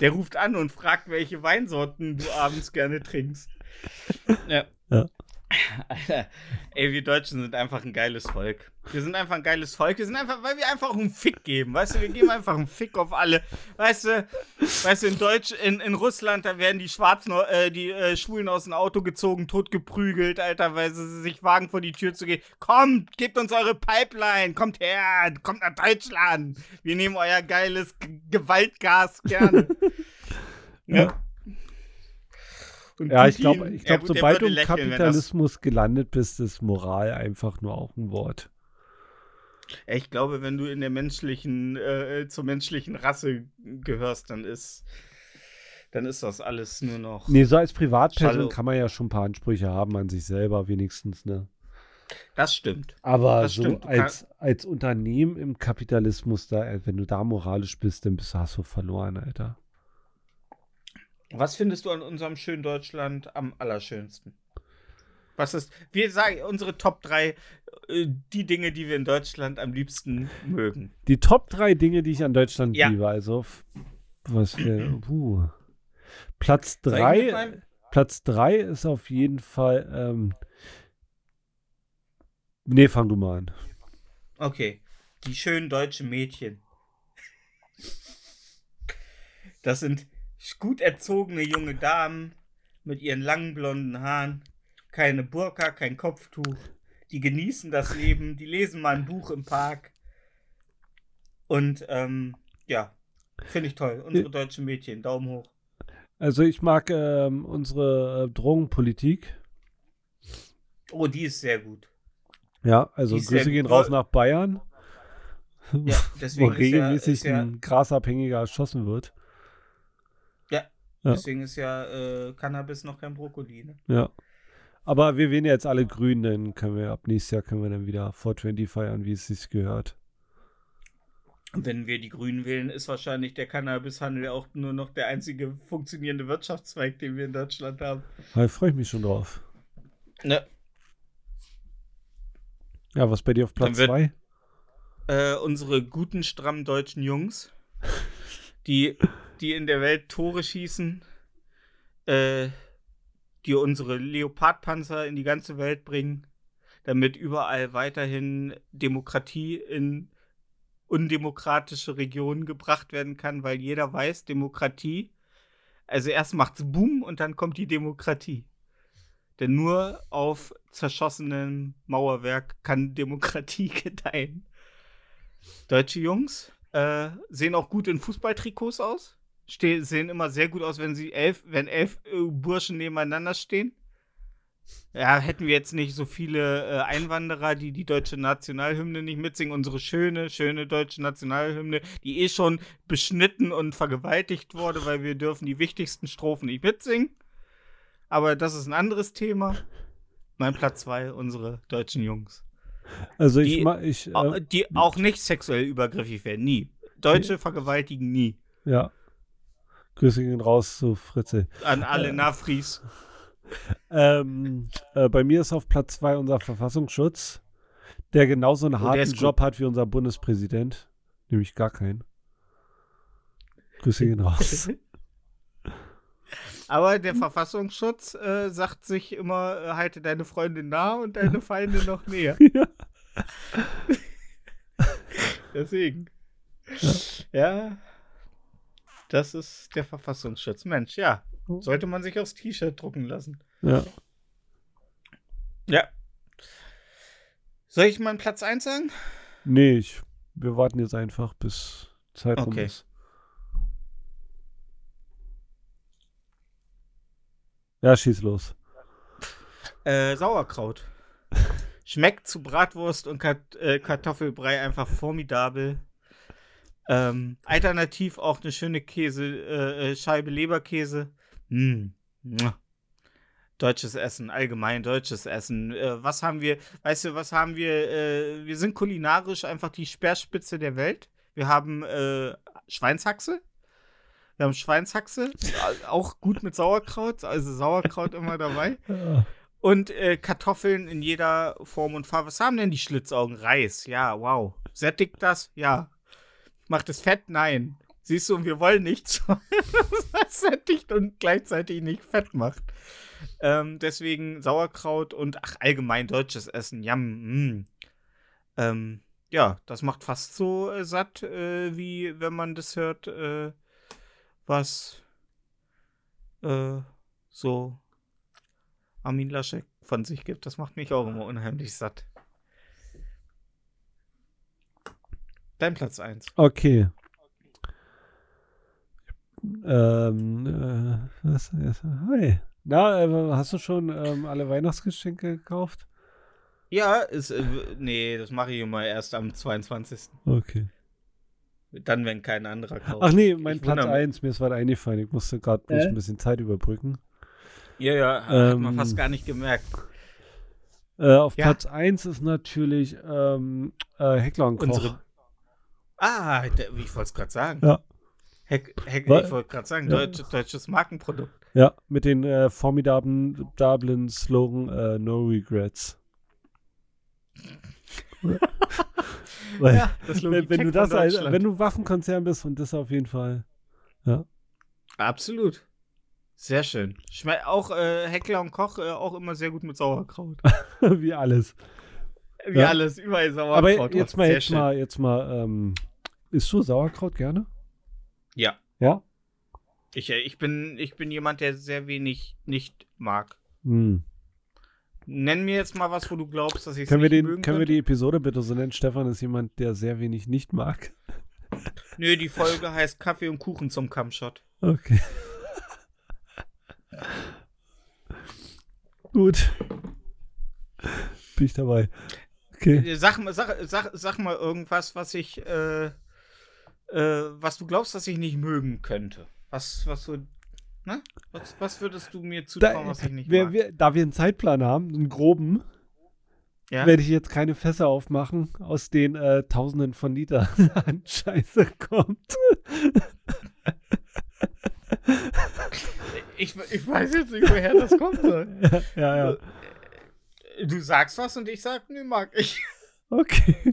der ruft an und fragt, welche Weinsorten du abends gerne trinkst. Ja. Ja. Alter, ey, wir Deutschen sind einfach ein geiles Volk. Wir sind einfach ein geiles Volk. Wir sind einfach, weil wir einfach einen Fick geben. Weißt du, wir geben einfach einen Fick auf alle. Weißt du, weißt du, in Deutsch, in, in Russland, da werden die Schwarzen, äh, die äh, Schwulen aus dem Auto gezogen, tot geprügelt, Alter, weil sie sich wagen, vor die Tür zu gehen. Kommt, gebt uns eure Pipeline, kommt her, kommt nach Deutschland. Wir nehmen euer geiles G Gewaltgas gerne. [laughs] ja. Und Ja, ich glaube, ich ja glaub, gut, sobald du im lächeln, Kapitalismus gelandet bist, ist Moral einfach nur auch ein Wort. Ich glaube, wenn du in der menschlichen, äh, zur menschlichen Rasse gehörst, dann ist, dann ist das alles nur noch. Nee, so als Privatperson Schade. kann man ja schon ein paar Ansprüche haben an sich selber, wenigstens, ne? Das stimmt. Aber Das so stimmt, als, als Unternehmen im Kapitalismus, da, äh, wenn du da moralisch bist, dann bist du, hast du verloren, Alter. Was findest du an unserem schönen Deutschland am allerschönsten? Was ist, wir sagen unsere Top 3, äh, die Dinge, die wir in Deutschland am liebsten mögen. Die Top 3 Dinge, die ich an Deutschland Ja. liebe, also was wir, uh. Platz Soll ich 3, mit meinem- Platz 3 ist auf jeden Fall, ähm, nee, fang du mal an. Okay. Die schönen deutschen Mädchen. Das sind gut erzogene junge Damen mit ihren langen blonden Haaren, keine Burka, kein Kopftuch. Die genießen das Leben, die lesen mal ein Buch im Park. Und ähm, ja, finde ich toll. Unsere deutschen Mädchen, Daumen hoch. Also ich mag ähm, unsere äh, Drogenpolitik. Oh, die ist sehr gut. Ja, also Grüße gehen raus nach Bayern, Ja, [laughs] wo ja, regelmäßig ist ja, ein Grasabhängiger erschossen wird. Ja, deswegen ist ja äh, Cannabis noch kein Brokkoli. Ne? Ja. Aber wir wählen ja jetzt alle grün, dann können wir ab nächstes Jahr können wir dann wieder 420 feiern, wie es sich gehört. Wenn wir die Grünen wählen, ist wahrscheinlich der Cannabishandel auch nur noch der einzige funktionierende Wirtschaftszweig, den wir in Deutschland haben. Da freue ich mich schon drauf. Ne. Ja, was bei dir auf Platz Dann 2? Äh, unsere guten, strammen deutschen Jungs, die, die in der Welt Tore schießen, äh, die unsere Leopardpanzer in die ganze Welt bringen, damit überall weiterhin Demokratie in undemokratische Regionen gebracht werden kann, weil jeder weiß, Demokratie, also erst macht's Boom und dann kommt die Demokratie. Denn nur auf zerschossenem Mauerwerk kann Demokratie [laughs] gedeihen. Deutsche Jungs äh, sehen auch gut in Fußballtrikots aus. Ste sehen immer sehr gut aus, wenn sie elf, wenn elf äh, Burschen nebeneinander stehen. Ja, hätten wir jetzt nicht so viele äh, Einwanderer, die die deutsche Nationalhymne nicht mitsingen, unsere schöne, schöne deutsche Nationalhymne, die eh schon beschnitten und vergewaltigt wurde, weil wir dürfen die wichtigsten Strophen nicht mitsingen. Aber das ist ein anderes Thema. Mein Platz zwei, unsere deutschen Jungs. Also ich, die- ich äh, die auch nicht sexuell übergriffig werden, nie. Deutsche vergewaltigen nie. ja. Grüße gehen raus zu Fritze. An alle Nafris. Ähm, äh, bei mir ist auf Platz 2 unser Verfassungsschutz, der genauso einen Oh, harten. Job hat wie unser Bundespräsident. Nämlich gar keinen. Grüße gehen [laughs] raus. Aber der Verfassungsschutz äh, sagt sich immer, äh, halte deine Freundin nah und deine Feinde noch näher. [laughs] Ja. Deswegen. Ja. Das ist der Verfassungsschutz. Mensch, ja. Sollte man sich aufs T-Shirt drucken lassen. ja. Ja. Soll ich meinen Platz 1 sagen? Nee, ich, wir warten jetzt einfach, bis Zeit rum Okay. ist. Ja, schieß los. Äh, Sauerkraut. [laughs] Schmeckt zu Bratwurst und Kat äh, Kartoffelbrei einfach formidabel. Ähm, alternativ auch eine schöne Käse, äh, äh, Scheibe Leberkäse. Mm. Deutsches Essen, allgemein deutsches Essen. Äh, was haben wir, weißt du, was haben wir? Äh, wir sind kulinarisch einfach die Speerspitze der Welt. Wir haben äh, Schweinshaxe. Wir haben Schweinshaxe, auch gut mit Sauerkraut, also Sauerkraut immer dabei. [laughs] Und äh, Kartoffeln in jeder Form und Farbe. Was haben denn die Schlitzaugen? Reis, ja, wow. Sättigt das? Ja. Macht es fett? Nein. Siehst du, wir wollen nichts, [laughs] was sättigt und gleichzeitig nicht fett macht. Ähm, deswegen Sauerkraut und ach, allgemein deutsches Essen. Yum. Mm. Ähm, ja, das macht fast so äh, satt, äh, wie wenn man das hört, äh, was äh, so Armin Laschek von sich gibt. Das macht mich auch immer unheimlich satt. Dein Platz 1. Okay. Ähm, äh, was, hi. Na, äh, hast du schon ähm, alle Weihnachtsgeschenke gekauft? Ja, ist, äh, nee, das mache ich immer erst am 22. Okay. Dann, wenn kein anderer kauft. Ach nee, mein Ich Platz wundere mich. 1, mir ist was eingefallen. Ich musste gerade bloß Äh? ein bisschen Zeit überbrücken. Ja, ja, hat man Ähm, fast gar nicht gemerkt. Äh, auf Ja. Platz 1 ist natürlich ähm, äh, Heckler und Koch. Unsere- Ah, ich wollte es gerade sagen. Ja. Heck, Heck, ich wollte gerade sagen, Ja. deutsch, deutsches Markenprodukt. Ja, mit den äh, formidablen Slogan äh, No Regrets. [laughs] Weil, das wenn, wenn du das als, wenn du Waffenkonzern bist und das auf jeden Fall. Absolut. Sehr schön. Schmeckt auch äh, Heckler und Koch äh, auch immer sehr gut mit Sauerkraut. [laughs] wie alles. Wie Ja. alles, überall Sauerkraut. Aber jetzt mal, jetzt schön. mal, jetzt mal, ähm, isst du Sauerkraut gerne? Ja. Ja? Ich, äh, ich, bin, ich bin jemand, der sehr wenig nicht mag. Hm. Nenn mir jetzt mal was, wo du glaubst, dass ich es Können, wir, nicht den, mögen können wir könnte. die Episode bitte so nennen? Stefan ist jemand, der sehr wenig nicht mag. [laughs] Nö, die Folge heißt Kaffee und Kuchen zum Kammshot. Okay. Gut. Bin ich dabei. Okay. Äh, Sag, mal- sag, sag, sag mal irgendwas, was ich, äh, äh, was du glaubst, dass ich nicht mögen könnte. Was, was so, ne? Was, was würdest du mir zutrauen, Da, was ich nicht wer, wir, da wir einen Zeitplan haben, einen groben, ja? werde ich jetzt keine Fässer aufmachen, aus denen äh, Tausenden von Litern [laughs] an Scheiße kommt. ich, ich weiß jetzt nicht, woher das kommt. soll. [laughs] ja, ja. Du sagst was und ich sag, nee, mag ich. Okay.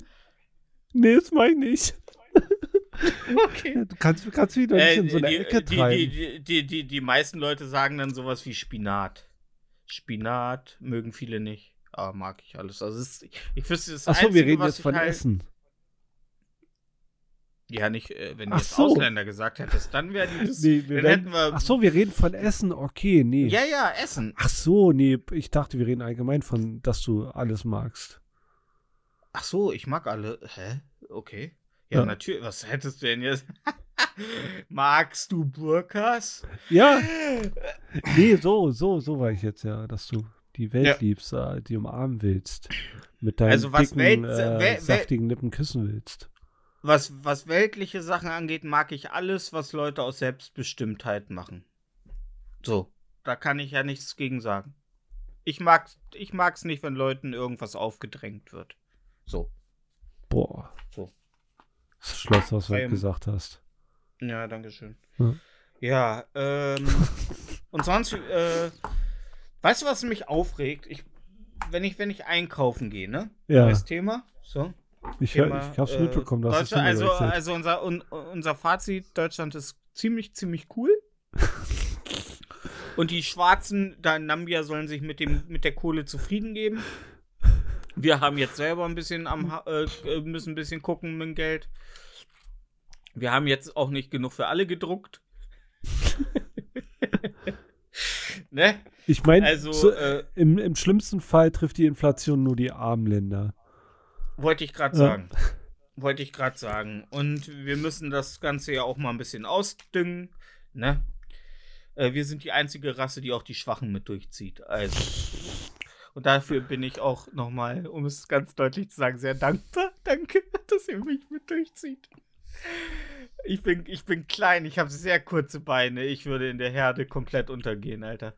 Nee, das mach ich nicht. Okay. Du kannst, kannst nicht Äh, in so eine die, Ecke die, treiben. die, die, die, die, die meisten Leute sagen dann sowas wie Spinat. Spinat mögen viele nicht. Aber mag ich alles. Also ist, ich wüsste das Achso, wir reden jetzt von halt, Essen. Ja, nicht, äh, wenn du Ach jetzt so. Ausländer gesagt hättest, dann wäre die [laughs] das. Nee, wir dann werden, hätten wir. ach so, wir reden von Essen. Okay, nee. Ja, ja, Essen. Ach so, nee, ich dachte, wir reden allgemein von, dass du alles magst. Ach so, ich mag alle. Hä? Okay. Ja, Ja. natürlich. Was hättest du denn jetzt? [laughs] Magst du Burkas? Ja, [laughs] nee, so, so, so war ich jetzt ja, dass du die Welt Ja. liebst, äh, die umarmen willst. Mit deinen Also was dicken, Welt- äh, Wel- Wel- saftigen Lippen küssen willst. Was, was weltliche Sachen angeht, mag ich alles, was Leute aus Selbstbestimmtheit machen. So, da kann ich ja nichts gegen sagen. Ich mag ich mag's nicht, wenn Leuten irgendwas aufgedrängt wird. So. Boah. So. Das Schloss, was du Beim- gesagt hast. Ja, danke schön. Ja. Ja, ähm. [laughs] und sonst, äh, weißt du, was mich aufregt? Ich, wenn ich, wenn ich einkaufen gehe, ne? Ja, Neues Thema. So. Ich, hör- Thema, ich hab's äh, mitbekommen, dass es Deutschland, also, also unser, un, unser Fazit, Deutschland ist ziemlich, ziemlich cool. [laughs] Und die Schwarzen da in Nambia sollen sich mit, dem, mit der Kohle zufrieden geben. Wir haben jetzt selber ein bisschen am Ha- äh, müssen ein bisschen gucken mit dem Geld. Wir haben jetzt auch nicht genug für alle gedruckt. [laughs] ne? Ich meine, Also, so, äh, im, im schlimmsten Fall trifft die Inflation nur die armen Länder. Wollte ich gerade Ja. sagen. Wollte ich gerade sagen. Und wir müssen das Ganze ja auch mal ein bisschen ausdüngen. Ne? Äh, wir sind die einzige Rasse, die auch die Schwachen mit durchzieht. Also. Und dafür bin ich auch nochmal, um es ganz deutlich zu sagen, sehr dankbar. [laughs] Danke, dass ihr mich mit durchzieht. Ich bin, ich bin klein, ich habe sehr kurze Beine. Ich würde in der Herde komplett untergehen, Alter.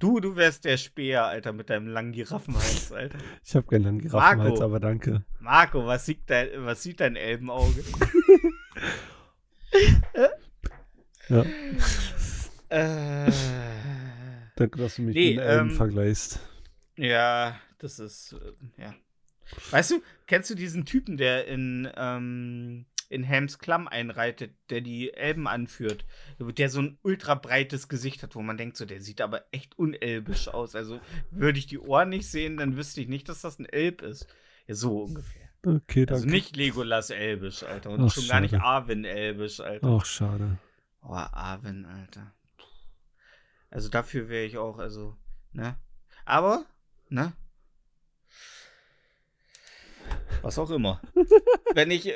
Du, du wärst der Speer, Alter, mit deinem langen Giraffenhals, Alter. [laughs] Ich habe keinen langen Giraffenhals, Marco. aber danke. Marco, was sieht dein, was sieht dein Elbenauge? [laughs] Ja. äh, Danke, dass du mich Nee, mit den Elben ähm, vergleichst. ja, das ist, äh, ja. Weißt du, kennst du diesen Typen, der in, ähm, in Helms Klamm einreitet, der die Elben anführt, der so ein ultra breites Gesicht hat, wo man denkt, so, der sieht aber echt unelbisch aus. Also würde ich die Ohren nicht sehen, dann wüsste ich nicht, dass das ein Elb ist. Ja, so ungefähr. Okay, danke. Also nicht Legolas elbisch, Alter. Und Ach, schon gar nicht schade. Arwen elbisch, Alter. Ach, schade. Oh, Arwen, Alter. Also dafür wäre ich auch, also, ne? Aber, ne? Was auch immer. [laughs] wenn ich,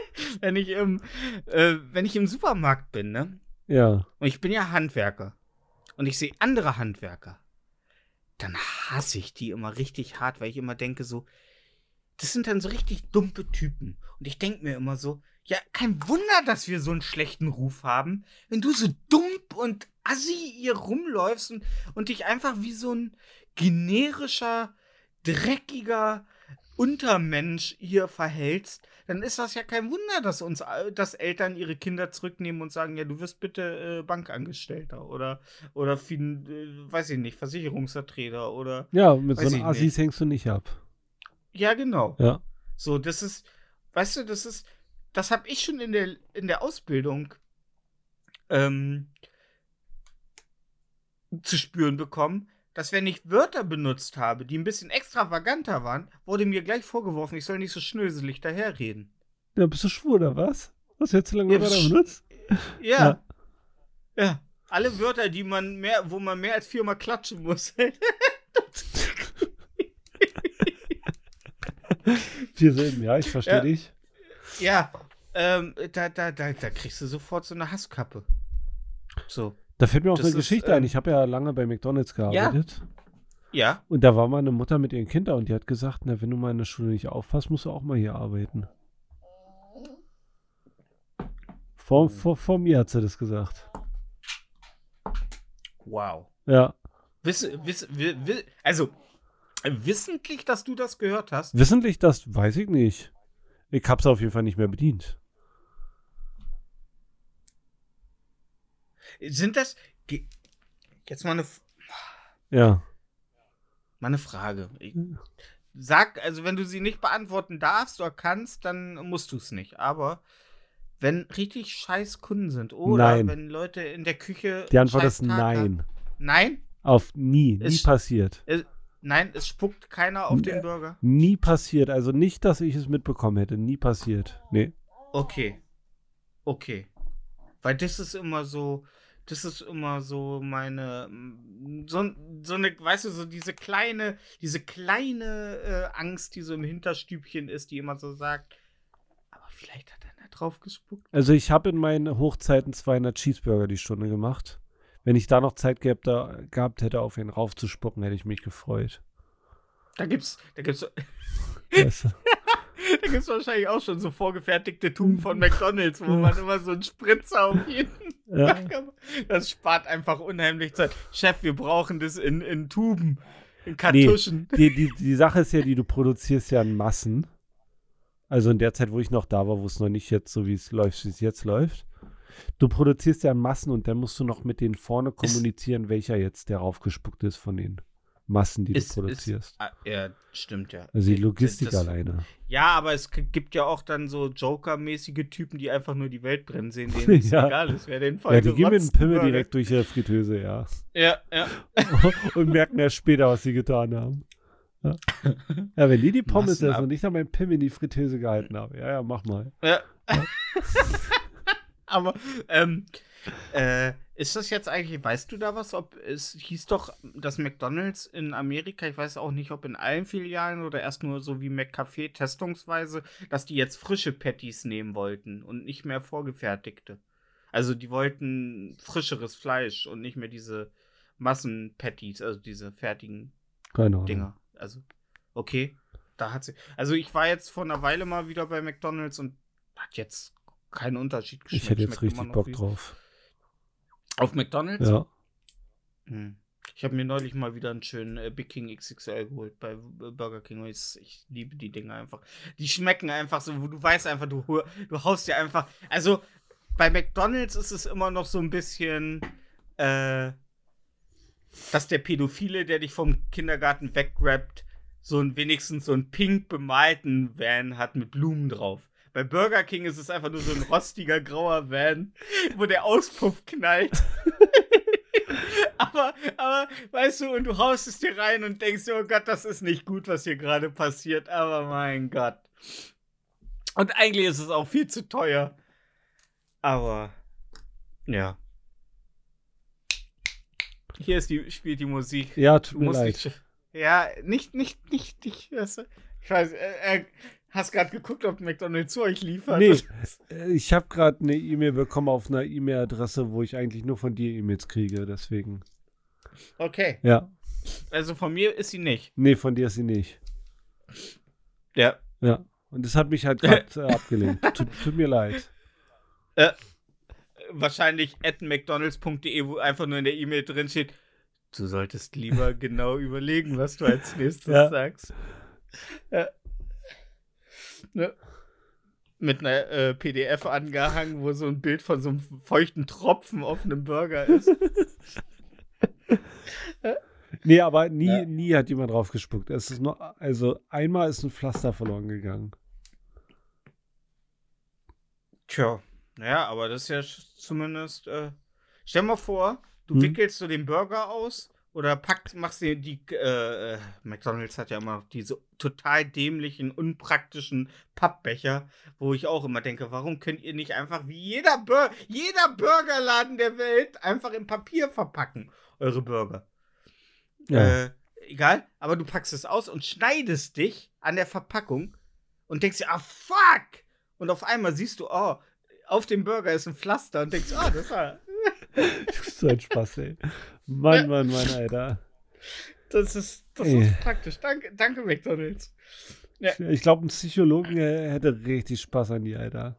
[laughs] wenn ich im, äh, wenn ich im Supermarkt bin, ne? Ja. Und ich bin ja Handwerker. Und ich sehe andere Handwerker. Dann hasse ich die immer richtig hart, weil ich immer denke so, das sind dann so richtig dumme Typen. Und ich denke mir immer so, ja, kein Wunder, dass wir so einen schlechten Ruf haben, wenn du so dumm und assi hier rumläufst und, und dich einfach wie so ein generischer, dreckiger Untermensch hier verhältst, dann ist das ja kein Wunder, dass uns, dass Eltern ihre Kinder zurücknehmen und sagen, ja, du wirst bitte äh, Bankangestellter oder, oder fin, äh, weiß ich nicht, Versicherungsvertreter oder, Ja, mit so einem Assis nicht. hängst du nicht ab. ja, genau. Ja. So, das ist, weißt du, das ist, das habe ich schon in der, in der Ausbildung ähm, zu spüren bekommen, dass wenn ich Wörter benutzt habe, die ein bisschen extravaganter waren, wurde mir gleich vorgeworfen, ich soll nicht so schnöselig daherreden. Ja, bist du schwul oder was? Was jetzt so lange Ja, Wörter benutzt? Ja. Ja. Alle Wörter, die man mehr, wo man mehr als viermal klatschen muss. [laughs] Vier Silben, ja, ich verstehe Ja. dich. ja. Ähm, da, da, da, da kriegst du sofort so eine Hasskappe. So. Da fällt mir auch Das eine ist, Geschichte ähm, ein. Ich habe ja lange bei McDonalds gearbeitet. Ja. Und da war mal eine Mutter mit ihren Kindern und die hat gesagt, na, wenn du mal in der Schule nicht aufpasst, musst du auch mal hier arbeiten. Vor, vor, vor mir hat sie das gesagt. Wow. Ja. Wiss, wiss, wi, wi, also, äh, wissentlich, dass du das gehört hast? Wissentlich, das weiß ich nicht. Ich hab's auf jeden Fall nicht mehr bedient. Sind das. Jetzt mal eine, Ja. mal eine Frage. Ich, sag, also, wenn du sie nicht beantworten darfst oder kannst, dann musst du es nicht. Aber wenn richtig scheiß Kunden sind oder Nein. wenn Leute in der Küche. Die Antwort ist Tag haben- nein. Nein? Auf nie. Nie Ist- passiert. Nein, es spuckt keiner auf Nee. den Burger. Nie passiert. Also nicht, dass ich es mitbekommen hätte. Nie passiert. Nee. Okay. Okay. Weil das ist immer so, das ist immer so meine, mm, so, so eine, weißt du, so diese kleine, diese kleine äh, Angst, die so im Hinterstübchen ist, die immer so sagt, aber vielleicht hat einer drauf gespuckt. Also ich habe in meinen Hochzeiten 200 Cheeseburger die Stunde gemacht. Wenn ich da noch Zeit gehabt, da, gehabt hätte, auf ihn raufzuspucken, hätte ich mich gefreut. Da gibt's, da gibt's, Weißt du? [laughs] [laughs] da gibt's wahrscheinlich auch schon so vorgefertigte Tuben von McDonalds, wo man immer so einen Spritzer auf jeden Ja. Das spart einfach unheimlich Zeit. Chef, wir brauchen das in, in Tuben, in Kartuschen. Die, die, die Sache ist ja, die du produzierst ja in Massen. Also in der Zeit, wo ich noch da war, wo es noch nicht jetzt so wie es läuft, wie es jetzt läuft. Du produzierst ja in Massen und dann musst du noch mit denen vorne Ist- kommunizieren, welcher jetzt der raufgespuckt ist von den Massen, die Ist- du produzierst. Ah, ja, stimmt ja. also die Logistik das- alleine. Ja, aber es gibt ja auch dann so Joker-mäßige Typen, die einfach nur die Welt brennen sehen, denen [laughs] es Ja. egal ist, wer den Ja, die gehen mit dem Pimmel direkt durch ihre Fritteuse, ja. Ja, ja. [laughs] und merken erst später, was sie getan haben. Ja, ja wenn die die Pommes essen und ich dann meinen Pimmel in die Fritteuse gehalten habe. Ja, ja, mach mal. ja. [laughs] aber, ähm, äh, ist das jetzt eigentlich, weißt du da was, ob es hieß doch, dass McDonalds in Amerika, ich weiß auch nicht, ob in allen Filialen oder erst nur so wie McCafé testungsweise, dass die jetzt frische Patties nehmen wollten und nicht mehr vorgefertigte. Also die wollten frischeres Fleisch und nicht mehr diese Massen-Patties, also diese fertigen Keine Ahnung. Dinger. Also, okay. Da hat sie. Also ich war jetzt vor einer Weile mal wieder bei McDonalds und hat jetzt keinen Unterschied geschmeckt. Ich hätte jetzt Schmeckt richtig Bock wie- drauf. Auf McDonalds? Ja. Hm. Ich habe mir neulich mal wieder einen schönen äh, Big King XXL geholt bei äh, Burger King. Ich, ich liebe die Dinge einfach. Die schmecken einfach so, wo du weißt einfach, du, du haust dir einfach. Also bei McDonalds ist es immer noch so ein bisschen, äh, dass der Pädophile, der dich vom Kindergarten weggrappt, so ein wenigstens so einen pink bemalten Van hat mit Blumen drauf. Bei Burger King ist es einfach nur so ein rostiger grauer Van, wo der Auspuff knallt. [laughs] aber, aber, weißt du, und du haust es dir rein und denkst, oh Gott, das ist nicht gut, was hier gerade passiert, aber mein Gott. Und eigentlich ist es auch viel zu teuer. Aber, ja. Hier ist die, spielt die Musik. Ja, tut mir leid. nicht. Ja, nicht, nicht, nicht, nicht. Ich weiß, äh, äh, hast gerade geguckt, ob McDonald's zu euch liefert. Nee, [laughs] äh, ich habe gerade eine E-Mail bekommen auf einer E-Mail-Adresse, wo ich eigentlich nur von dir E-Mails kriege, deswegen. Okay, Ja. also von mir ist sie nicht. Nee, von dir ist sie nicht. Ja. Ja. Und das hat mich halt gerade [laughs] äh, abgelenkt. Tut, tut mir leid. Wahrscheinlich at mcdonalds.de, wo einfach nur in der E-Mail drin steht, du solltest lieber [laughs] genau überlegen, was du als nächstes Ja. sagst. Ja. Ne? Mit einer äh, PDF angehangen, wo so ein Bild von so einem feuchten Tropfen auf einem Burger ist. [laughs] Nee, aber nie, Ja. nie hat jemand drauf gespuckt. Es ist nur, also einmal ist ein Pflaster verloren gegangen. Tja, naja, aber das ist ja zumindest. Äh, stell mal vor, du Hm. wickelst so den Burger aus oder packst, machst dir die. Äh, äh, McDonalds hat ja immer diese total dämlichen, unpraktischen Pappbecher, wo ich auch immer denke, warum könnt ihr nicht einfach wie jeder, Bur jeder Burgerladen der Welt einfach in Papier verpacken, eure Burger? Ja. Äh, egal, aber du packst es aus und schneidest dich an der Verpackung und denkst dir, ah, fuck! Und auf einmal siehst du, oh, auf dem Burger ist ein Pflaster und denkst, ah, das war. [laughs] so ein Spaß, ey. Mann, Mann, Mann, Alter. Das ist, das Ey. ist praktisch. Danke, danke, McDonalds. Ich glaube, ein Psychologen äh, hätte richtig Spaß an dir, Alter.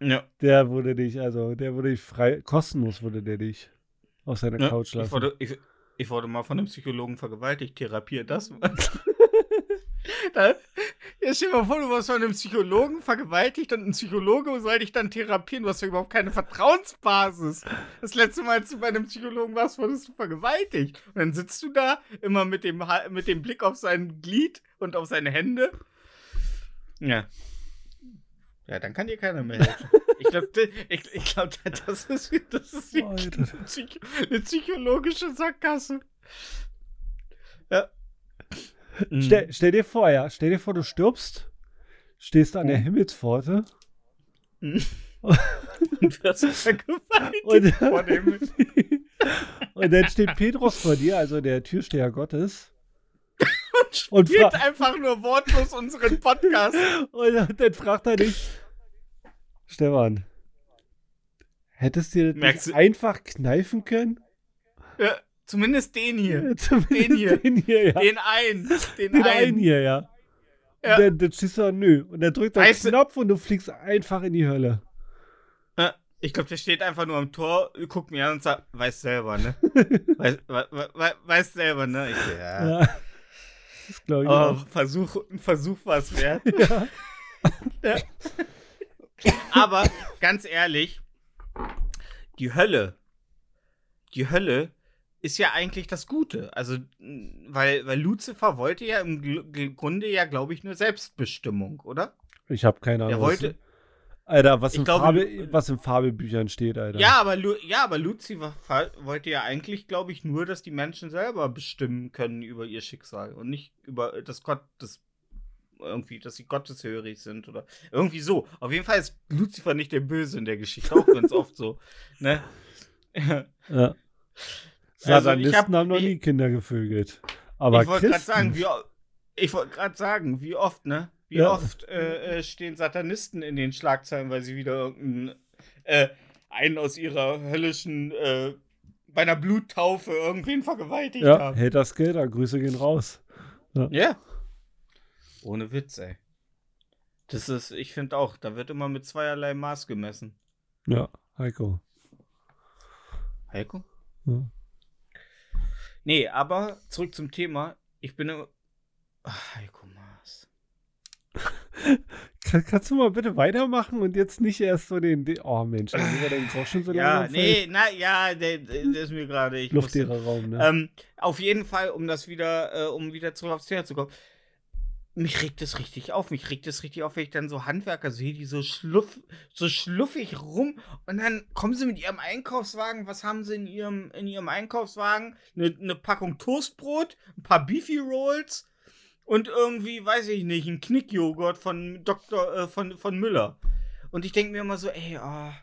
Ja, Der würde dich, also, der würde dich frei, kostenlos würde der dich auf seiner ja Couch ich, lassen. wurde, ich, ich wurde mal von einem Psychologen vergewaltigt. Therapiere das mal. [laughs] da, ja, stell dir mal vor, du wirst von einem Psychologen vergewaltigt und ein Psychologe soll dich dann therapieren. Du hast ja überhaupt keine Vertrauensbasis. Das letzte Mal, als du bei einem Psychologen warst, wurdest du vergewaltigt. Und dann sitzt du da, immer mit dem, Ha- mit dem Blick auf sein Glied und auf seine Hände. Ja. Ja, dann kann dir keiner mehr helfen. Ich glaube, ich, ich glaub, das ist, das ist eine, eine psychologische Sackgasse. Ja. Mhm. Stell, stell dir vor, ja, stell dir vor, du stirbst, stehst an der Mhm. [laughs] Himmelspforte Und wirst vergewaltigt und, vor dem. [laughs] und dann steht Petrus vor dir, also der Türsteher Gottes, Und Und spielt fra- einfach nur wortlos unseren Podcast. und dann fragt er dich, Stefan, hättest du Merkst das einfach kneifen können? Ja, zumindest den hier. [laughs] Zumindest Den hier. Den hier, ja. Den einen. Den, Den einen. einen hier, ja. Ja. Und dann, dann stehst du da, nö. Und dann drückt du- Knopf und du fliegst einfach in die Hölle. Ja, Ich glaube, der steht einfach nur am Tor, guckt mir an und sagt, weiß selber, ne? [laughs] Weiß, we, we, weiß selber, ne? Ich so, ja. Ja. Das glaube ich Aber auch. Versuch, ein Versuch war es wert. [laughs] Ja. Aber ganz ehrlich, die Hölle, die Hölle ist ja eigentlich das Gute. Also, weil, weil Lucifer wollte ja im Gl- Grunde ja, glaube ich, nur Selbstbestimmung, oder? Ich habe keine Ahnung. Er wollte. Alter, was in, glaube, Farbe, Lu- was in Fabelbüchern steht, Alter. Ja, aber, Lu ja, aber Lucifer wollte ja eigentlich, glaube ich, nur, dass die Menschen selber bestimmen können über ihr Schicksal und nicht über das Gott, das irgendwie, dass sie gotteshörig sind oder irgendwie so. Auf jeden Fall ist Lucifer nicht der Böse in der Geschichte, auch wenn es oft so, ne? [laughs] Ja. Also, Satanisten ich hab- haben noch ich- nie Kinder gevögelt. Aber ich wollte gerade sagen, wie, ich wollte gerade sagen, wie oft, ne? Wie Ja. oft äh, äh, stehen Satanisten in den Schlagzeilen, weil sie wieder irgendeinen äh, einen aus ihrer höllischen äh, bei einer Bluttaufe irgendwen vergewaltigt ja, haben. Geld, dann Grüße gehen raus. Ja. Ohne Witz, ey. Das ist, ich finde auch, da wird immer mit zweierlei Maß gemessen. Ja, Heiko. Heiko? Ja. Nee, aber zurück zum Thema. Ich bin. Ach, Heiko Maas. [laughs] Kann, kannst du mal bitte weitermachen und jetzt nicht erst so den. oh Mensch, dann über den Groschen so [laughs] Ja, nee, na ja, der, der ist mir gerade. Luftleerer Raum, ne? Ähm, auf jeden Fall, um das wieder, äh, um wieder zurück aufs Thema zu kommen. Mich regt es richtig auf. Mich regt es richtig auf, wenn ich dann so Handwerker sehe, die so, schluff, so schluffig rum und dann kommen sie mit ihrem Einkaufswagen. Was haben sie in ihrem, in ihrem Einkaufswagen? Eine ne Packung Toastbrot, ein paar Beefy Rolls und irgendwie, weiß ich nicht, ein Knickjoghurt von Dr. Äh, von, von Müller. Und ich denke mir immer so, ey, ah.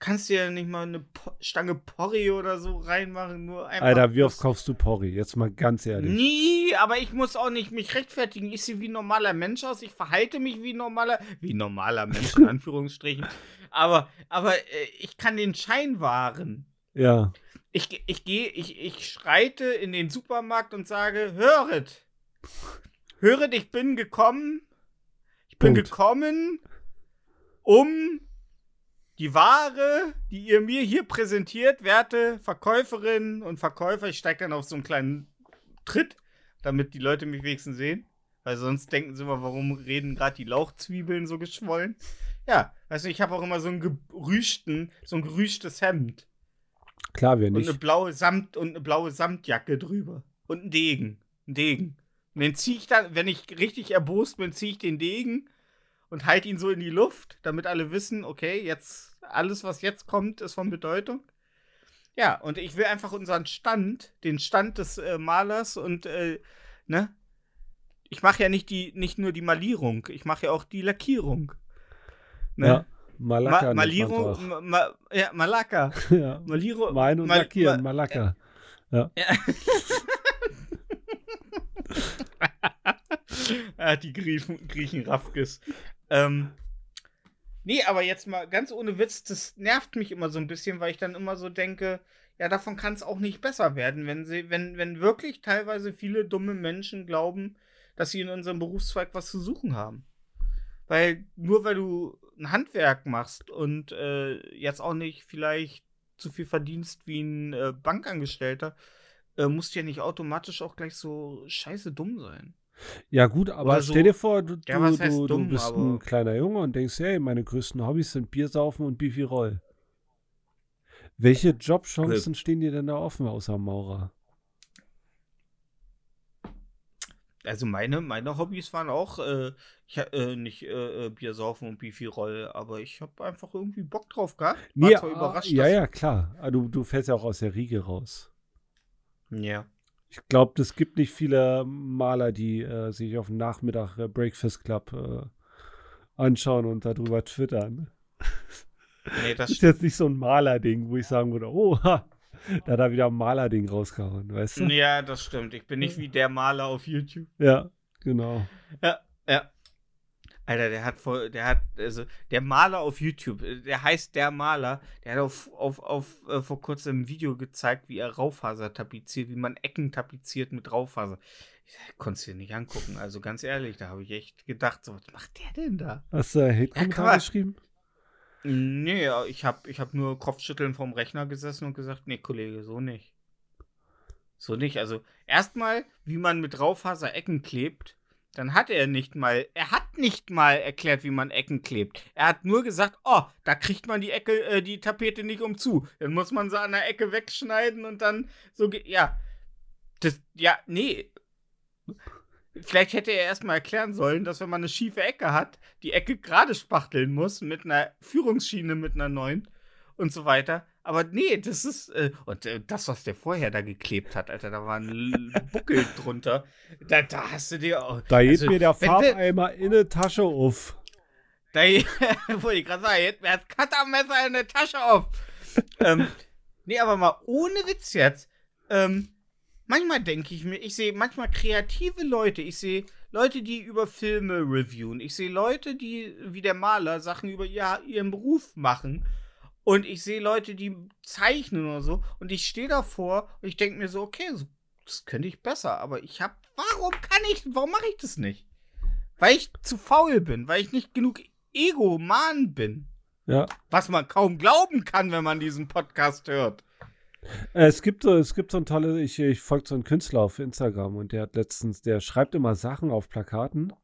Kannst du ja nicht mal eine Po- Stange Porri oder so reinmachen, nur einfach. Alter, wie oft kaufst du Porri? Jetzt mal ganz ehrlich. Nie, aber ich muss auch nicht mich rechtfertigen. Ich sehe wie ein normaler Mensch aus. Ich verhalte mich wie ein normaler, wie ein normaler Mensch in [laughs] Anführungsstrichen. Aber, aber äh, ich kann den Schein wahren. Ja. Ich, ich gehe, ich, ich schreite in den Supermarkt und sage, höret. Höret, ich bin gekommen. Ich bin Punkt. gekommen, um die Ware, die ihr mir hier präsentiert, werte Verkäuferinnen und Verkäufer, ich steige dann auf so einen kleinen Tritt, damit die Leute mich wenigstens sehen. Weil sonst denken sie immer, warum reden gerade die Lauchzwiebeln so geschwollen. Ja, weißt du, ich habe auch immer so einen gerüschten, so ein gerüschtes Hemd. Klar, wir Und eine nicht. blaue Samt und eine blaue Samtjacke drüber. Und ein Degen. Ein Degen. Und den ziehe ich dann, wenn ich richtig erbost bin, ziehe ich den Degen und halte ihn so in die Luft, damit alle wissen, okay, jetzt, alles, was jetzt kommt, ist von Bedeutung. Ja, und ich will einfach unseren Stand, den Stand des äh, Malers und, äh, ne? Ich mache ja nicht, die, nicht nur die Malierung, ich mache ja auch die Lackierung. Ne? Ja. Malaka. Ma Malierung, ma ma ja, Malaka. [laughs] ja. Malierung. Malen und Mal- lackieren, ma- Malaka. [laughs] ah, die Griechen, Griechen Raffkes. Ähm, nee, aber jetzt mal ganz ohne Witz, das nervt mich immer so ein bisschen, weil ich dann immer so denke, ja, davon kann es auch nicht besser werden, wenn sie, wenn, wenn wirklich teilweise viele dumme Menschen glauben, dass sie in unserem Berufszweig was zu suchen haben. Weil nur weil du ein Handwerk machst und äh, jetzt auch nicht vielleicht so viel verdienst wie ein äh, Bankangestellter, äh, musst du ja nicht automatisch auch gleich so scheiße dumm sein. Ja, gut, aber so- stell dir vor, du, Ja, du, du, du dumm, bist aber- ein kleiner Junge und denkst, hey, meine größten Hobbys sind Biersaufen und Beefy Roll. Welche Jobchancen stehen dir denn da offen außer Maurer? Also meine, meine Hobbys waren auch äh, ich, äh, nicht äh, äh, Bier saufen und Beefy Roll, aber ich habe einfach irgendwie Bock drauf gehabt. War Nee, ah, ja, ja, klar. Aber du, du fällst ja auch aus der Riege raus. Ja. Ich glaube, es gibt nicht viele Maler, die äh, sich auf dem Nachmittag äh, Breakfast Club äh, anschauen und darüber twittern. [laughs] Nee, Das das ist jetzt nicht so ein Malerding, wo ich sagen würde, oh, ha, da hat er wieder ein Malerding rausgehauen, weißt du? Ja, das stimmt. Ich bin nicht wie der Maler auf YouTube. Ja, genau. Ja. Alter, der hat voll, der hat, also, der Maler auf YouTube, äh, der heißt der Maler, der hat auf, auf, auf äh, vor kurzem ein Video gezeigt, wie er Raufaser tapeziert, wie man Ecken tapeziert mit Raufaser. Ich konnte es dir nicht angucken, also ganz ehrlich, da habe ich echt gedacht, so, was macht der denn da? Hast du kann Hate-Kommentar man- geschrieben? Nee, ja, ich habe ich hab nur Kopfschütteln vorm Rechner gesessen und gesagt, nee, Kollege, so nicht. So nicht. Also erstmal, wie man mit Raufaser Ecken klebt, dann hat er nicht mal, er hat nicht mal erklärt, wie man Ecken klebt. Er hat nur gesagt, oh, da kriegt man die Ecke, äh, die Tapete nicht um zu. Dann muss man sie an der Ecke wegschneiden und dann so, ja. Das, ja, nee. Vielleicht hätte er erstmal erklären sollen, dass wenn man eine schiefe Ecke hat, die Ecke gerade spachteln muss mit einer Führungsschiene mit einer neuen und so weiter. Aber nee, das ist äh, und äh, das, was der vorher da geklebt hat, Alter, da war ein Buckel drunter. Da, da hast du dir auch. Da geht also, mir der Farbeimer in eine Tasche auf. Da [laughs] wollte ich gerade sagen, jetzt mir das Cuttermesser in der Tasche auf. ähm, nee, aber mal ohne Witz jetzt. Ähm, manchmal denke ich mir, ich sehe manchmal kreative Leute, ich sehe Leute, die über Filme reviewen, ich sehe Leute, die wie der Maler Sachen über ihr, ihren Beruf machen. Und ich sehe Leute, die zeichnen oder so. Und ich stehe davor und ich denke mir so, okay, das könnte ich besser. Aber ich habe, warum kann ich, warum mache ich das nicht? Weil ich zu faul bin, weil ich nicht genug Ego-Man bin. Ja, Was man kaum glauben kann, wenn man diesen Podcast hört. Äh, Es gibt so, es gibt so ein tolle, ich, ich folge so einen Künstler auf Instagram und der hat letztens, der schreibt immer Sachen auf Plakaten.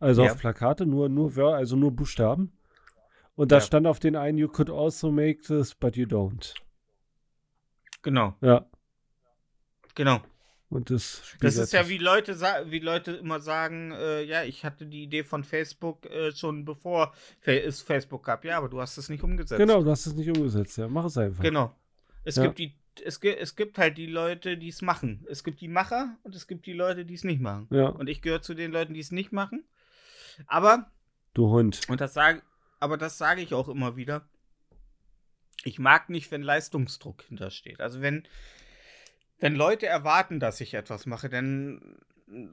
Also Ja. auf Plakate, nur, nur, also nur Buchstaben. Und da Ja. stand auf den einen, you could also make this, but you don't. Genau, Ja, genau. und das Das spiegelt ist ja wie Leute, wie Leute immer sagen, äh, ja, ich hatte die Idee von Facebook äh, schon bevor es Facebook gab. Ja, aber du hast es nicht umgesetzt. Genau, du hast es nicht umgesetzt, ja. Mach es einfach. Genau. Es Ja. gibt die, es, es gibt halt die Leute, die es machen. Es gibt die Macher und es gibt die Leute, die es nicht machen. Ja, Und ich gehöre zu den Leuten, die es nicht machen. Aber, du Hund. und das sage, aber das sage ich auch immer wieder. Ich mag nicht, wenn Leistungsdruck hintersteht. Also wenn, wenn Leute erwarten, dass ich etwas mache, dann